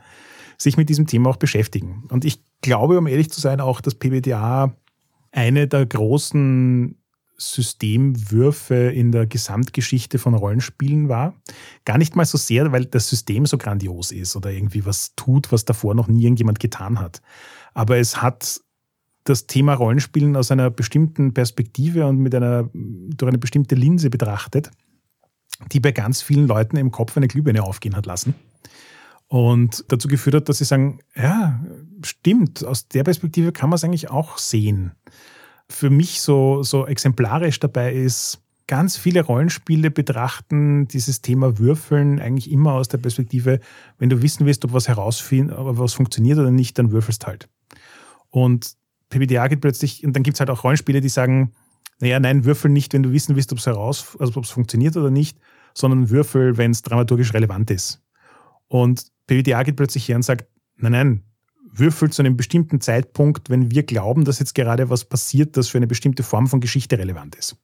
Speaker 1: sich mit diesem Thema auch beschäftigen. Und ich glaube, um ehrlich zu sein, auch, dass PPTA eine der großen Systemwürfe in der Gesamtgeschichte von Rollenspielen war. Gar nicht mal so sehr, weil das System so grandios ist oder irgendwie was tut, was davor noch nie irgendjemand getan hat. Aber es hat das Thema Rollenspielen aus einer bestimmten Perspektive und mit einer, durch eine bestimmte Linse betrachtet, die bei ganz vielen Leuten im Kopf eine Glühbirne aufgehen hat lassen. Und dazu geführt hat, dass sie sagen, ja, stimmt, aus der Perspektive kann man es eigentlich auch sehen für mich so, so exemplarisch dabei ist, ganz viele Rollenspiele betrachten dieses Thema Würfeln eigentlich immer aus der Perspektive, wenn du wissen willst, ob was herausfinden, ob was funktioniert oder nicht, dann würfelst halt. Und PBDA geht plötzlich, und dann gibt es halt auch Rollenspiele, die sagen, naja, nein, würfel nicht, wenn du wissen willst, ob es heraus, also ob es funktioniert oder nicht, sondern würfel, wenn es dramaturgisch relevant ist. Und PBDA geht plötzlich her und sagt, nein, nein, würfelt zu einem bestimmten Zeitpunkt, wenn wir glauben, dass jetzt gerade was passiert, das für eine bestimmte Form von Geschichte relevant ist.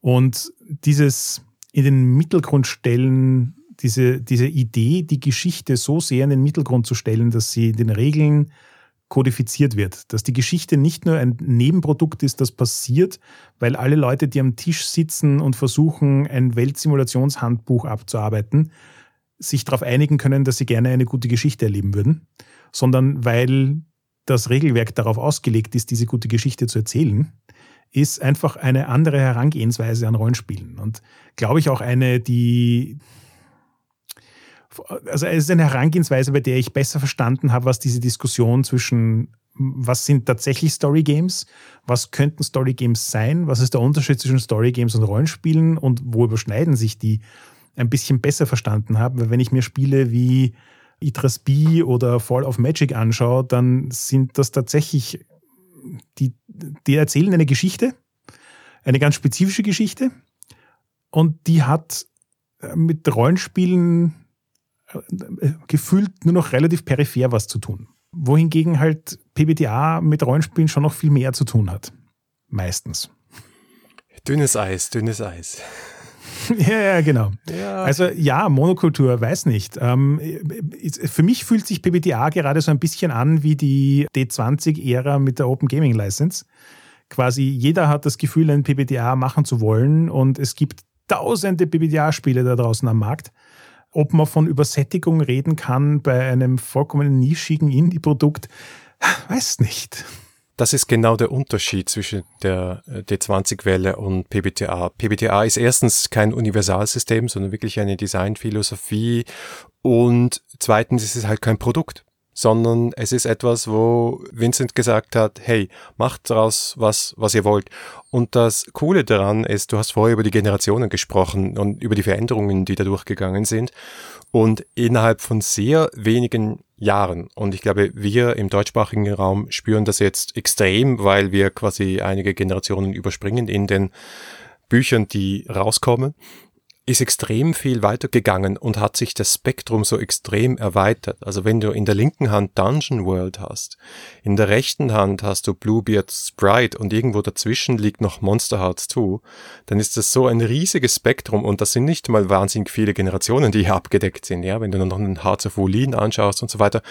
Speaker 1: Und dieses in den Mittelgrund stellen, diese, diese Idee, die Geschichte so sehr in den Mittelgrund zu stellen, dass sie in den Regeln kodifiziert wird, dass die Geschichte nicht nur ein Nebenprodukt ist, das passiert, weil alle Leute, die am Tisch sitzen und versuchen, ein Weltsimulationshandbuch abzuarbeiten, sich darauf einigen können, dass sie gerne eine gute Geschichte erleben würden, sondern weil das Regelwerk darauf ausgelegt ist, diese gute Geschichte zu erzählen, ist einfach eine andere Herangehensweise an Rollenspielen. Und glaube ich auch eine, die. Also es ist eine Herangehensweise, bei der ich besser verstanden habe, was diese Diskussion zwischen was sind tatsächlich Story Games, was könnten Story Games sein, was ist der Unterschied zwischen Story Games und Rollenspielen und wo überschneiden sich die, ein bisschen besser verstanden habe. Weil wenn ich mir Spiele wie Idras B oder Fall of Magic anschaue, dann sind das tatsächlich die, die erzählen eine Geschichte, eine ganz spezifische Geschichte und die hat äh, mit Rollenspielen äh, gefühlt nur noch relativ peripher was zu tun. Wohingegen halt PBTA mit Rollenspielen schon noch viel mehr zu tun hat. Meistens.
Speaker 2: Dünnes Eis, dünnes Eis. [laughs]
Speaker 1: ja, ja, genau. Ja. Also ja, Monokultur, weiß nicht. Ähm, für mich fühlt sich PBTA gerade so ein bisschen an wie die D20-Ära mit der Open Gaming License. Quasi jeder hat das Gefühl, ein PBTA machen zu wollen und es gibt tausende PBTA-Spiele da draußen am Markt. Ob man von Übersättigung reden kann bei einem vollkommen nischigen Indie-Produkt, weiß nicht.
Speaker 2: Das ist genau der Unterschied zwischen der äh, D20-Welle und PBTA. PBTA ist erstens kein Universalsystem, sondern wirklich eine Designphilosophie und zweitens ist es halt kein Produkt sondern es ist etwas, wo Vincent gesagt hat, hey, macht daraus was, was ihr wollt. Und das Coole daran ist, du hast vorher über die Generationen gesprochen und über die Veränderungen, die da durchgegangen sind. Und innerhalb von sehr wenigen Jahren, und ich glaube, wir im deutschsprachigen Raum spüren das jetzt extrem, weil wir quasi einige Generationen überspringen in den Büchern, die rauskommen ist extrem viel weitergegangen und hat sich das Spektrum so extrem erweitert. Also wenn du in der linken Hand Dungeon World hast, in der rechten Hand hast du Bluebeard Sprite und irgendwo dazwischen liegt noch Monster Hearts 2, dann ist das so ein riesiges Spektrum und das sind nicht mal wahnsinnig viele Generationen, die hier abgedeckt sind, ja, wenn du noch einen Hearts of Wolin anschaust und so weiter.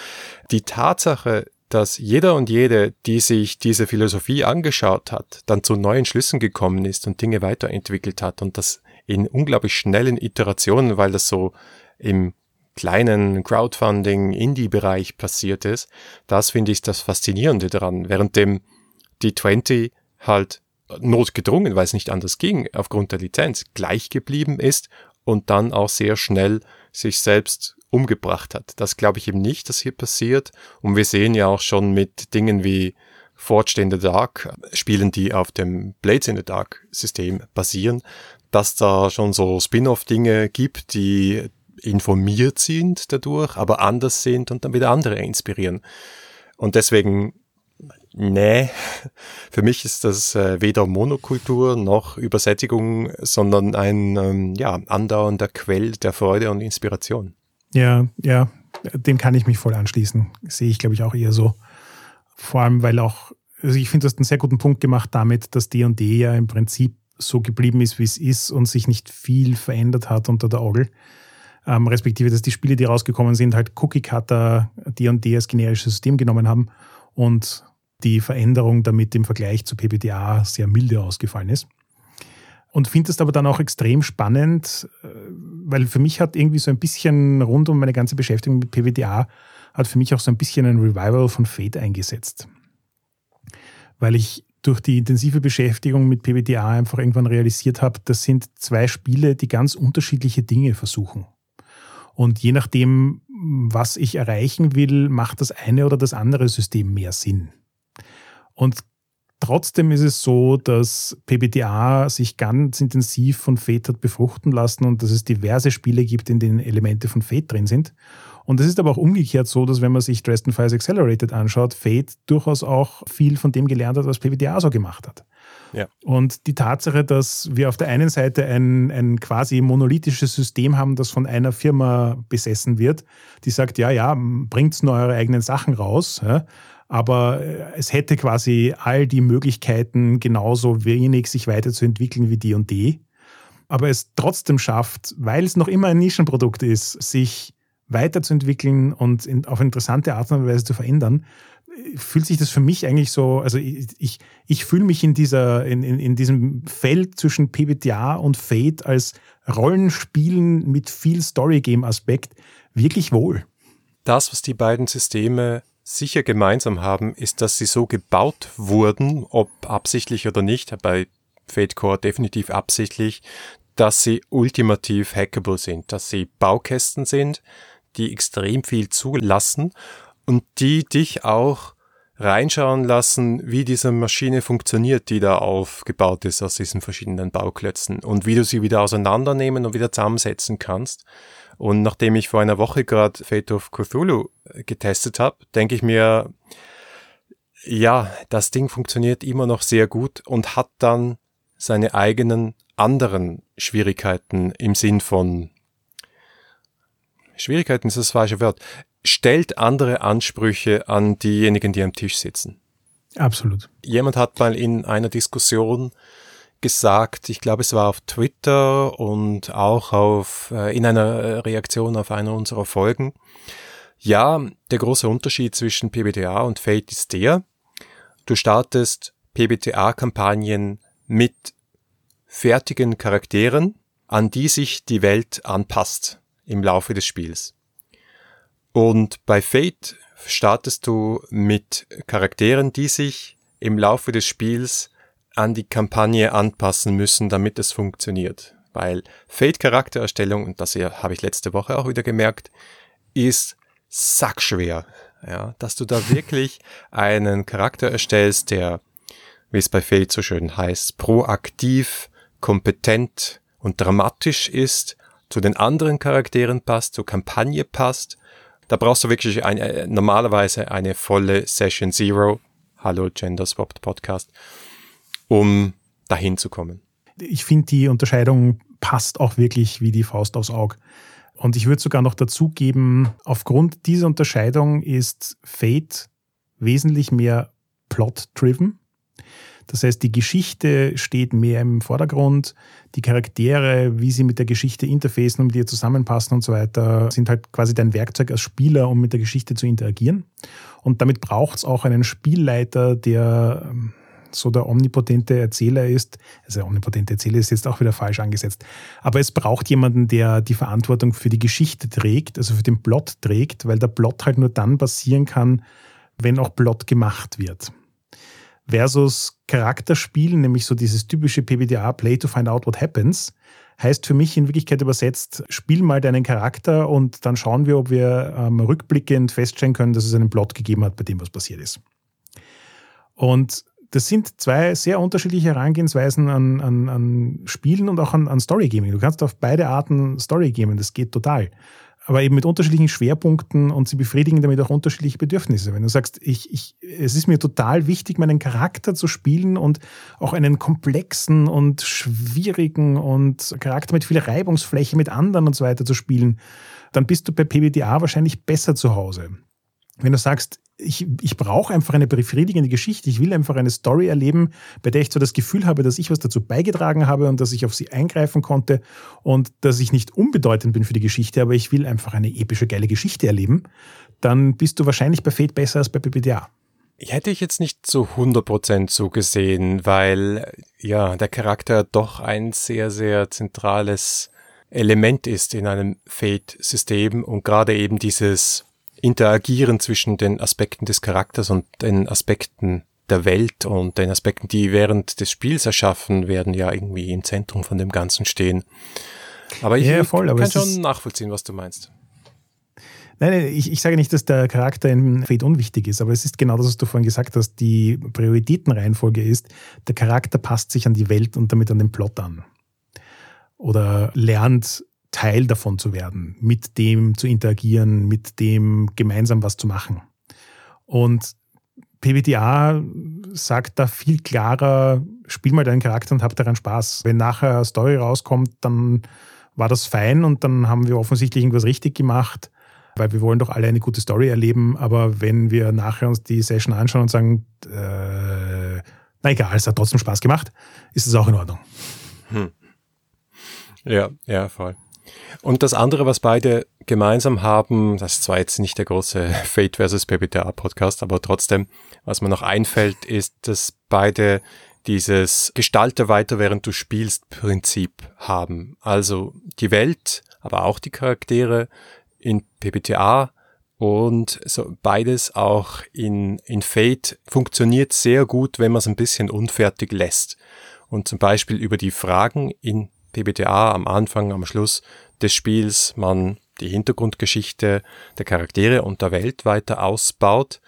Speaker 2: Die Tatsache, dass jeder und jede, die sich diese Philosophie angeschaut hat, dann zu neuen Schlüssen gekommen ist und Dinge weiterentwickelt hat und das in unglaublich schnellen Iterationen, weil das so im kleinen Crowdfunding Indie-Bereich passiert ist. Das finde ich das Faszinierende daran. Während dem die 20 halt notgedrungen, weil es nicht anders ging, aufgrund der Lizenz gleich geblieben ist und dann auch sehr schnell sich selbst umgebracht hat. Das glaube ich eben nicht, dass hier passiert. Und wir sehen ja auch schon mit Dingen wie Forged in the Dark, Spielen, die auf dem Blades in the Dark System basieren, dass da schon so Spin-off-Dinge gibt, die informiert sind dadurch, aber anders sind und dann wieder andere inspirieren. Und deswegen, nee, [laughs] für mich ist das äh, weder Monokultur noch Übersättigung, sondern ein ähm, ja, andauernder Quell der Freude und Inspiration.
Speaker 1: Ja, ja, dem kann ich mich voll anschließen. Sehe ich, glaube ich, auch eher so. Vor allem, weil auch, also ich finde, du hast einen sehr guten Punkt gemacht damit, dass D&D ja im Prinzip so geblieben ist, wie es ist und sich nicht viel verändert hat unter der Orgel. Ähm, respektive, dass die Spiele, die rausgekommen sind, halt Cookie-Cutter D&D als generisches System genommen haben und die Veränderung damit im Vergleich zu PBTA sehr milde ausgefallen ist. Und finde es aber dann auch extrem spannend, äh, weil für mich hat irgendwie so ein bisschen rund um meine ganze Beschäftigung mit PBTA hat für mich auch so ein bisschen ein Revival von Fate eingesetzt. Weil ich durch die intensive Beschäftigung mit PBTA einfach irgendwann realisiert habe, das sind zwei Spiele, die ganz unterschiedliche Dinge versuchen. Und je nachdem, was ich erreichen will, macht das eine oder das andere System mehr Sinn. Und trotzdem ist es so, dass PBTA sich ganz intensiv von Fate hat befruchten lassen und dass es diverse Spiele gibt, in denen Elemente von Fate drin sind. Und es ist aber auch umgekehrt so, dass wenn man sich Dresden Files Accelerated anschaut, Fate durchaus auch viel von dem gelernt hat, was PBTA so gemacht hat. Ja. Und die Tatsache, dass wir auf der einen Seite ein, ein quasi monolithisches System haben, das von einer Firma besessen wird, die sagt, ja, ja, bringt nur eure eigenen Sachen raus, ja, aber äh, es hätte quasi all die Möglichkeiten, genauso wenig sich weiterzuentwickeln wie die und die, aber es trotzdem schafft, weil es noch immer ein Nischenprodukt ist, sich weiterzuentwickeln und in, auf interessante Art und Weise zu verändern, fühlt sich das für mich eigentlich so, also ich, ich, ich fühle mich in, dieser, in, in, in diesem Feld zwischen PBTA und Fate als Rollenspielen mit viel Story-Game-Aspekt wirklich wohl.
Speaker 2: Das, was die beiden Systeme sicher gemeinsam haben, ist, dass sie so gebaut wurden, ob absichtlich oder nicht, bei Fate Core definitiv absichtlich, dass sie ultimativ hackable sind, dass sie Baukästen sind, die extrem viel zulassen und die dich auch reinschauen lassen, wie diese Maschine funktioniert, die da aufgebaut ist aus diesen verschiedenen Bauklötzen und wie du sie wieder auseinandernehmen und wieder zusammensetzen kannst. Und nachdem ich vor einer Woche gerade Fate of Cthulhu getestet habe, denke ich mir, ja, das Ding funktioniert immer noch sehr gut und hat dann seine eigenen anderen Schwierigkeiten im Sinn von Schwierigkeiten ist das falsche Wort, stellt andere Ansprüche an diejenigen, die am Tisch sitzen.
Speaker 1: Absolut.
Speaker 2: Jemand hat mal in einer Diskussion gesagt, ich glaube es war auf Twitter und auch auf, äh, in einer Reaktion auf einer unserer Folgen, ja, der große Unterschied zwischen PBTA und Fate ist der, du startest PBTA-Kampagnen mit fertigen Charakteren, an die sich die Welt anpasst im Laufe des Spiels. Und bei Fate startest du mit Charakteren, die sich im Laufe des Spiels an die Kampagne anpassen müssen, damit es funktioniert. Weil Fate-Charaktererstellung, und das habe ich letzte Woche auch wieder gemerkt, ist sackschwer. Ja, dass du da wirklich [laughs] einen Charakter erstellst, der, wie es bei Fate so schön heißt, proaktiv, kompetent und dramatisch ist, zu den anderen Charakteren passt, zur Kampagne passt. Da brauchst du wirklich eine, normalerweise eine volle Session Zero. Hallo Gender Swapped Podcast um dahin zu kommen.
Speaker 1: Ich finde, die Unterscheidung passt auch wirklich wie die Faust aufs Auge. Und ich würde sogar noch dazugeben, aufgrund dieser Unterscheidung ist Fate wesentlich mehr plot-driven. Das heißt, die Geschichte steht mehr im Vordergrund. Die Charaktere, wie sie mit der Geschichte interfacen und mit ihr zusammenpassen und so weiter, sind halt quasi dein Werkzeug als Spieler, um mit der Geschichte zu interagieren. Und damit braucht es auch einen Spielleiter, der so der omnipotente Erzähler ist. Also der omnipotente Erzähler ist jetzt auch wieder falsch angesetzt. Aber es braucht jemanden, der die Verantwortung für die Geschichte trägt, also für den Plot trägt, weil der Plot halt nur dann passieren kann, wenn auch Plot gemacht wird. Versus Charakterspielen, nämlich so dieses typische PBTA, Play to find out what happens, heißt für mich in Wirklichkeit übersetzt, spiel mal deinen Charakter und dann schauen wir, ob wir ähm, rückblickend feststellen können, dass es einen Plot gegeben hat, bei dem was passiert ist. Und das sind zwei sehr unterschiedliche Herangehensweisen an, an, an Spielen und auch an, an Storygaming. Du kannst auf beide Arten Story gamen, das geht total. Aber eben mit unterschiedlichen Schwerpunkten und sie befriedigen damit auch unterschiedliche Bedürfnisse. Wenn du sagst, ich, ich, es ist mir total wichtig, meinen Charakter zu spielen und auch einen komplexen und schwierigen und Charakter mit viel Reibungsfläche mit anderen und so weiter zu spielen, dann bist du bei PBTA wahrscheinlich besser zu Hause. Wenn du sagst, ich, ich brauche einfach eine befriedigende Geschichte. Ich will einfach eine Story erleben, bei der ich zwar das Gefühl habe, dass ich was dazu beigetragen habe und dass ich auf sie eingreifen konnte und dass ich nicht unbedeutend bin für die Geschichte, aber ich will einfach eine epische, geile Geschichte erleben, dann bist du wahrscheinlich bei Fate besser als bei PPDA.
Speaker 2: Hätte ich jetzt nicht zu 100% so gesehen, weil ja, der Charakter doch ein sehr, sehr zentrales Element ist in einem Fate-System und gerade eben dieses Interagieren zwischen den Aspekten des Charakters und den Aspekten der Welt und den Aspekten, die während des Spiels erschaffen werden, ja irgendwie im Zentrum von dem Ganzen stehen. Aber ich, ja, voll, aber kann schon nachvollziehen, was du meinst.
Speaker 1: Nein, ich, ich sage nicht, dass der Charakter in Fate unwichtig ist, aber es ist genau das, was du vorhin gesagt hast. Die Prioritätenreihenfolge ist, der Charakter passt sich an die Welt und damit an den Plot an. Oder lernt Teil davon zu werden, mit dem zu interagieren, mit dem gemeinsam was zu machen. Und PBTA sagt da viel klarer, spiel mal deinen Charakter und hab daran Spaß. Wenn nachher eine Story rauskommt, dann war das fein und dann haben wir offensichtlich irgendwas richtig gemacht, weil wir wollen doch alle eine gute Story erleben. Aber wenn wir nachher uns die Session anschauen und sagen, äh, na egal, es hat trotzdem Spaß gemacht, ist es auch in Ordnung. Hm.
Speaker 2: Ja, ja, voll. Und das andere, was beide gemeinsam haben, das ist zwar jetzt nicht der große [laughs] Fate versus PBTA Podcast, aber trotzdem, was mir noch einfällt, ist, dass beide dieses Gestalte weiter, während du spielst Prinzip haben. Also die Welt, aber auch die Charaktere in PBTA und so beides auch in, in Fate funktioniert sehr gut, wenn man es ein bisschen unfertig lässt. Und zum Beispiel über die Fragen in PBTA am Anfang, am Schluss des Spiels man die Hintergrundgeschichte der Charaktere und der Welt weiter ausbaut.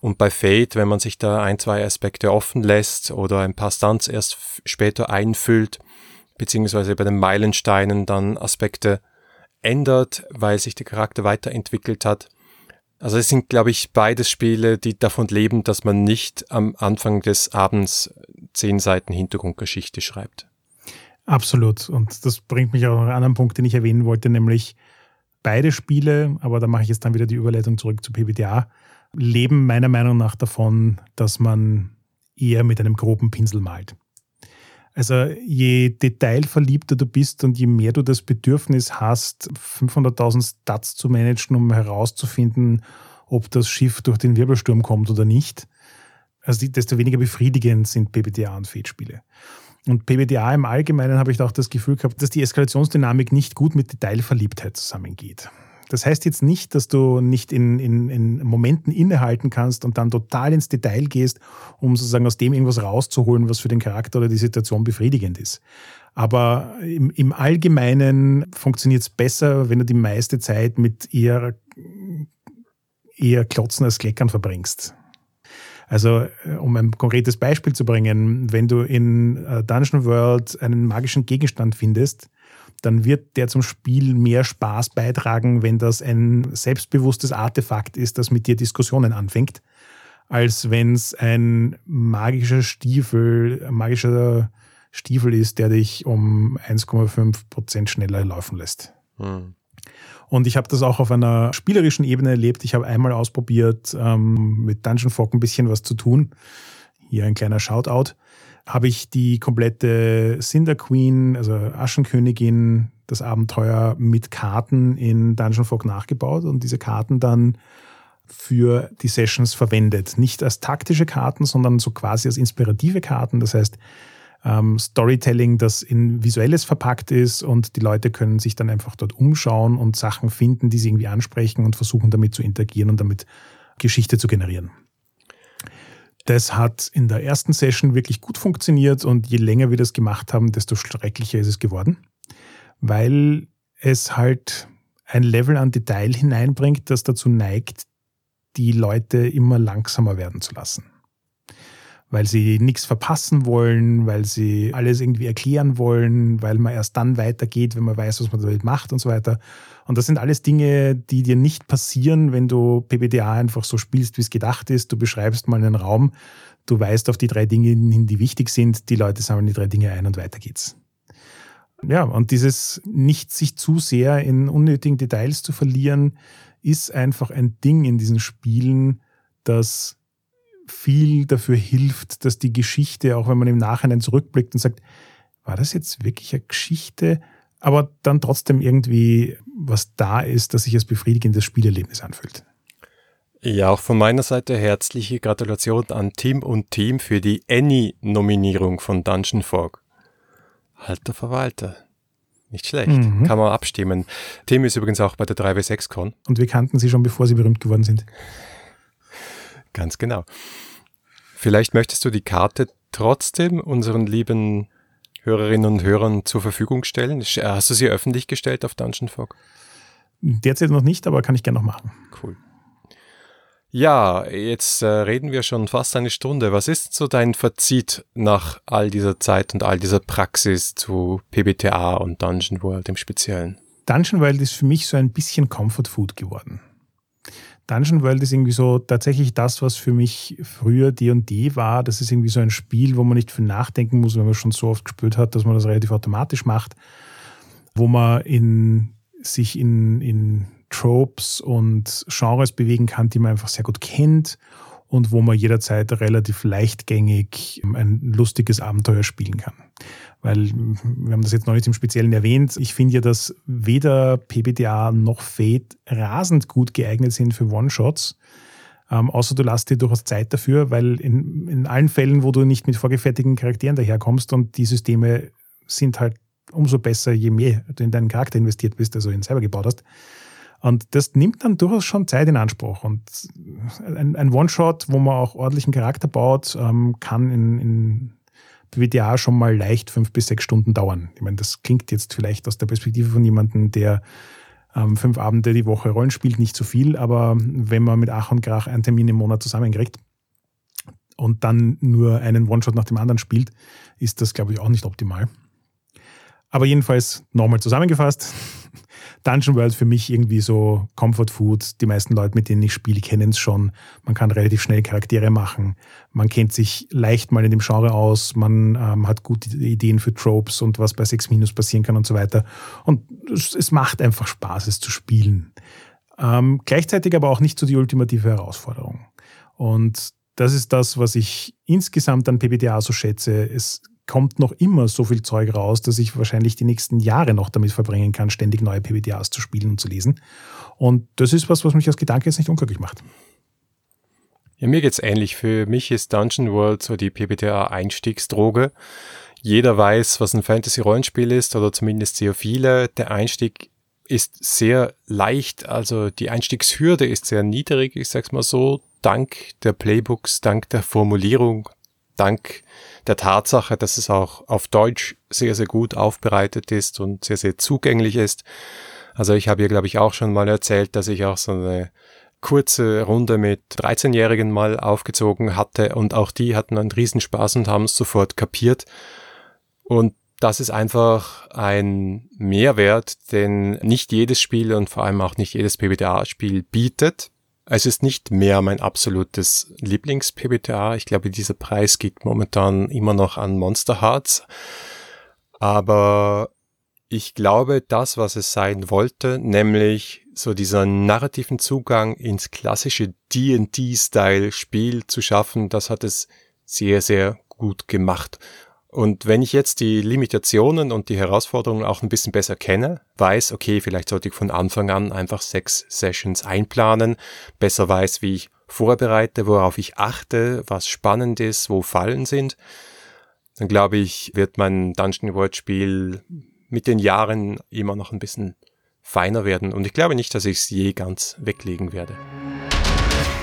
Speaker 2: Und bei Fate, wenn man sich da ein, zwei Aspekte offen lässt oder ein paar Stunts erst später einfüllt, beziehungsweise bei den Meilensteinen dann Aspekte ändert, weil sich der Charakter weiterentwickelt hat, Also es sind, glaube ich, beides Spiele, die davon leben, dass man nicht am Anfang des Abends zehn Seiten Hintergrundgeschichte schreibt.
Speaker 1: Absolut. Und das bringt mich auch auf einen anderen Punkt, den ich erwähnen wollte, nämlich beide Spiele, aber da mache ich jetzt dann wieder die Überleitung zurück zu PBTA, leben meiner Meinung nach davon, dass man eher mit einem groben Pinsel malt. Also je detailverliebter du bist und je mehr du das Bedürfnis hast, 500.000 Stats zu managen, um herauszufinden, ob das Schiff durch den Wirbelsturm kommt oder nicht, also desto weniger befriedigend sind PBTA und Fate-Spiele. Und PBTA im Allgemeinen habe ich auch das Gefühl gehabt, dass die Eskalationsdynamik nicht gut mit Detailverliebtheit zusammengeht. Das heißt jetzt nicht, dass du nicht in, in, in Momenten innehalten kannst und dann total ins Detail gehst, um sozusagen aus dem irgendwas rauszuholen, was für den Charakter oder die Situation befriedigend ist. Aber im, im Allgemeinen funktioniert es besser, wenn du die meiste Zeit mit eher, eher Klotzen als Kleckern verbringst. Also, äh, um ein konkretes Beispiel zu bringen, wenn du in äh, Dungeon World einen magischen Gegenstand findest, dann wird der zum Spiel mehr Spaß beitragen, wenn das ein selbstbewusstes Artefakt ist, das mit dir Diskussionen anfängt, als wenn es ein magischer Stiefel, ein magischer Stiefel ist, der dich um 1,5 Prozent schneller laufen lässt. Hm. Und ich habe das auch auf einer spielerischen Ebene erlebt. Ich habe einmal ausprobiert, ähm, mit Dungeon Fog ein bisschen was zu tun. Hier ein kleiner Shoutout. Habe ich die komplette Cinder Queen, also Aschenkönigin, das Abenteuer mit Karten in Dungeon Fog nachgebaut und diese Karten dann für die Sessions verwendet. Nicht als taktische Karten, sondern so quasi als inspirative Karten. Das heißt, ähm, Storytelling, das in Visuelles verpackt ist und die Leute können sich dann einfach dort umschauen und Sachen finden, die sie irgendwie ansprechen und versuchen damit zu interagieren und damit Geschichte zu generieren. Das hat in der ersten Session wirklich gut funktioniert und je länger wir das gemacht haben, desto schrecklicher ist es geworden, weil es halt ein Level an Detail hineinbringt, das dazu neigt, die Leute immer langsamer werden zu lassen weil sie nichts verpassen wollen, weil sie alles irgendwie erklären wollen, weil man erst dann weitergeht, wenn man weiß, was man damit macht und so weiter. Und das sind alles Dinge, die dir nicht passieren, wenn du PBDA einfach so spielst, wie es gedacht ist. Du beschreibst mal einen Raum, du weißt auf die drei Dinge hin, die wichtig sind, die Leute sammeln die drei Dinge ein und weiter geht's. Ja, und dieses nicht sich zu sehr in unnötigen Details zu verlieren, ist einfach ein Ding in diesen Spielen, das viel dafür hilft, dass die Geschichte, auch wenn man im Nachhinein zurückblickt und sagt, war das jetzt wirklich eine Geschichte, aber dann trotzdem irgendwie was da ist, dass sich als befriedigendes Spielerlebnis anfühlt.
Speaker 2: Ja, auch von meiner Seite herzliche Gratulation an Tim und Team für die Annie-Nominierung von Dungeon Fog. Alter Verwalter. Nicht schlecht. Mhm. Kann man abstimmen. Tim ist übrigens auch bei der 3W6Con.
Speaker 1: Und wir kannten sie schon, bevor sie berühmt geworden sind.
Speaker 2: Ganz genau. Vielleicht möchtest du die Karte trotzdem unseren lieben Hörerinnen und Hörern zur Verfügung stellen. Hast du sie öffentlich gestellt auf Dungeon Fog?
Speaker 1: Derzeit noch nicht, aber kann ich gerne noch machen.
Speaker 2: Cool. Ja, jetzt äh, reden wir schon fast eine Stunde. Was ist so dein Fazit nach all dieser Zeit und all dieser Praxis zu PBTA und Dungeon World im Speziellen?
Speaker 1: Dungeon World ist für mich so ein bisschen Comfort Food geworden. Dungeon World ist irgendwie so tatsächlich das, was für mich früher D&D war. Das ist irgendwie so ein Spiel, wo man nicht viel nachdenken muss, wenn man schon so oft gespielt hat, dass man das relativ automatisch macht, wo man in, sich in, in Tropes und Genres bewegen kann, die man einfach sehr gut kennt und wo man jederzeit relativ leichtgängig ein lustiges Abenteuer spielen kann weil wir haben das jetzt noch nicht im Speziellen erwähnt. Ich finde ja, dass weder PBTA noch Fate rasend gut geeignet sind für One-Shots. Ähm, außer du lässt dir durchaus Zeit dafür, weil in, in allen Fällen, wo du nicht mit vorgefertigten Charakteren daherkommst und die Systeme sind halt umso besser, je mehr du in deinen Charakter investiert bist, also ihn selber gebaut hast. Und das nimmt dann durchaus schon Zeit in Anspruch. Und ein, ein One-Shot, wo man auch ordentlichen Charakter baut, ähm, kann in, in WDA schon mal leicht fünf bis sechs Stunden dauern. Ich meine, das klingt jetzt vielleicht aus der Perspektive von jemandem, der ähm, fünf Abende die Woche Rollen spielt, nicht so viel, aber wenn man mit Ach und Krach einen Termin im Monat zusammenkriegt und dann nur einen One-Shot nach dem anderen spielt, ist das, glaube ich, auch nicht optimal. Aber jedenfalls nochmal zusammengefasst. Dungeon World für mich irgendwie so Comfort Food. Die meisten Leute, mit denen ich spiele, kennen es schon. Man kann relativ schnell Charaktere machen. Man kennt sich leicht mal in dem Genre aus. Man ähm, hat gute Ideen für Tropes und was bei 6 Minus passieren kann und so weiter. Und es, es macht einfach Spaß, es zu spielen. Ähm, gleichzeitig aber auch nicht so die ultimative Herausforderung. Und das ist das, was ich insgesamt an PBTA so schätze. Es kommt noch immer so viel Zeug raus, dass ich wahrscheinlich die nächsten Jahre noch damit verbringen kann, ständig neue PBTAs zu spielen und zu lesen. Und das ist was, was mich als Gedanke jetzt nicht unglücklich macht.
Speaker 2: Ja, mir geht's ähnlich. Für mich ist Dungeon World so die PBTA-Einstiegsdroge. Jeder weiß, was ein Fantasy-Rollenspiel ist, oder zumindest sehr viele. Der Einstieg ist sehr leicht, also die Einstiegshürde ist sehr niedrig, ich sag's mal so, dank der Playbooks, dank der Formulierung, dank der Tatsache, dass es auch auf Deutsch sehr, sehr gut aufbereitet ist und sehr, sehr zugänglich ist. Also ich habe hier, glaube ich, auch schon mal erzählt, dass ich auch so eine kurze Runde mit 13-Jährigen mal aufgezogen hatte und auch die hatten einen Riesenspaß und haben es sofort kapiert. Und das ist einfach ein Mehrwert, den nicht jedes Spiel und vor allem auch nicht jedes PBTA-Spiel bietet. Es ist nicht mehr mein absolutes Lieblings-PBTA. Ich glaube, dieser Preis geht momentan immer noch an Monster Hearts. Aber ich glaube, das, was es sein wollte, nämlich so dieser narrativen Zugang ins klassische D&D-Style-Spiel zu schaffen, das hat es sehr, sehr gut gemacht. Und wenn ich jetzt die Limitationen und die Herausforderungen auch ein bisschen besser kenne, weiß, okay, vielleicht sollte ich von Anfang an einfach sechs Sessions einplanen, besser weiß, wie ich vorbereite, worauf ich achte, was spannend ist, wo Fallen sind, dann glaube ich, wird mein Dungeon World Spiel mit den Jahren immer noch ein bisschen feiner werden. Und ich glaube nicht, dass ich es je ganz weglegen werde.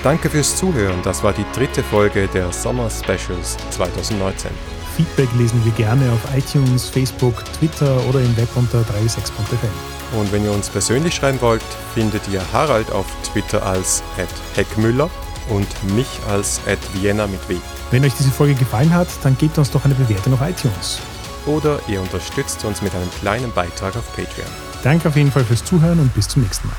Speaker 2: Danke fürs Zuhören. Das war die dritte Folge der Sommer Specials 2019.
Speaker 1: Feedback lesen wir gerne auf iTunes, Facebook, Twitter oder im Web unter 36.fm.
Speaker 2: Und wenn ihr uns persönlich schreiben wollt, findet ihr Harald auf Twitter als Heckmüller und mich als Vienna mit W.
Speaker 1: Wenn euch diese Folge gefallen hat, dann gebt uns doch eine Bewertung auf iTunes.
Speaker 2: Oder ihr unterstützt uns mit einem kleinen Beitrag auf Patreon.
Speaker 1: Danke auf jeden Fall fürs Zuhören und bis zum nächsten Mal.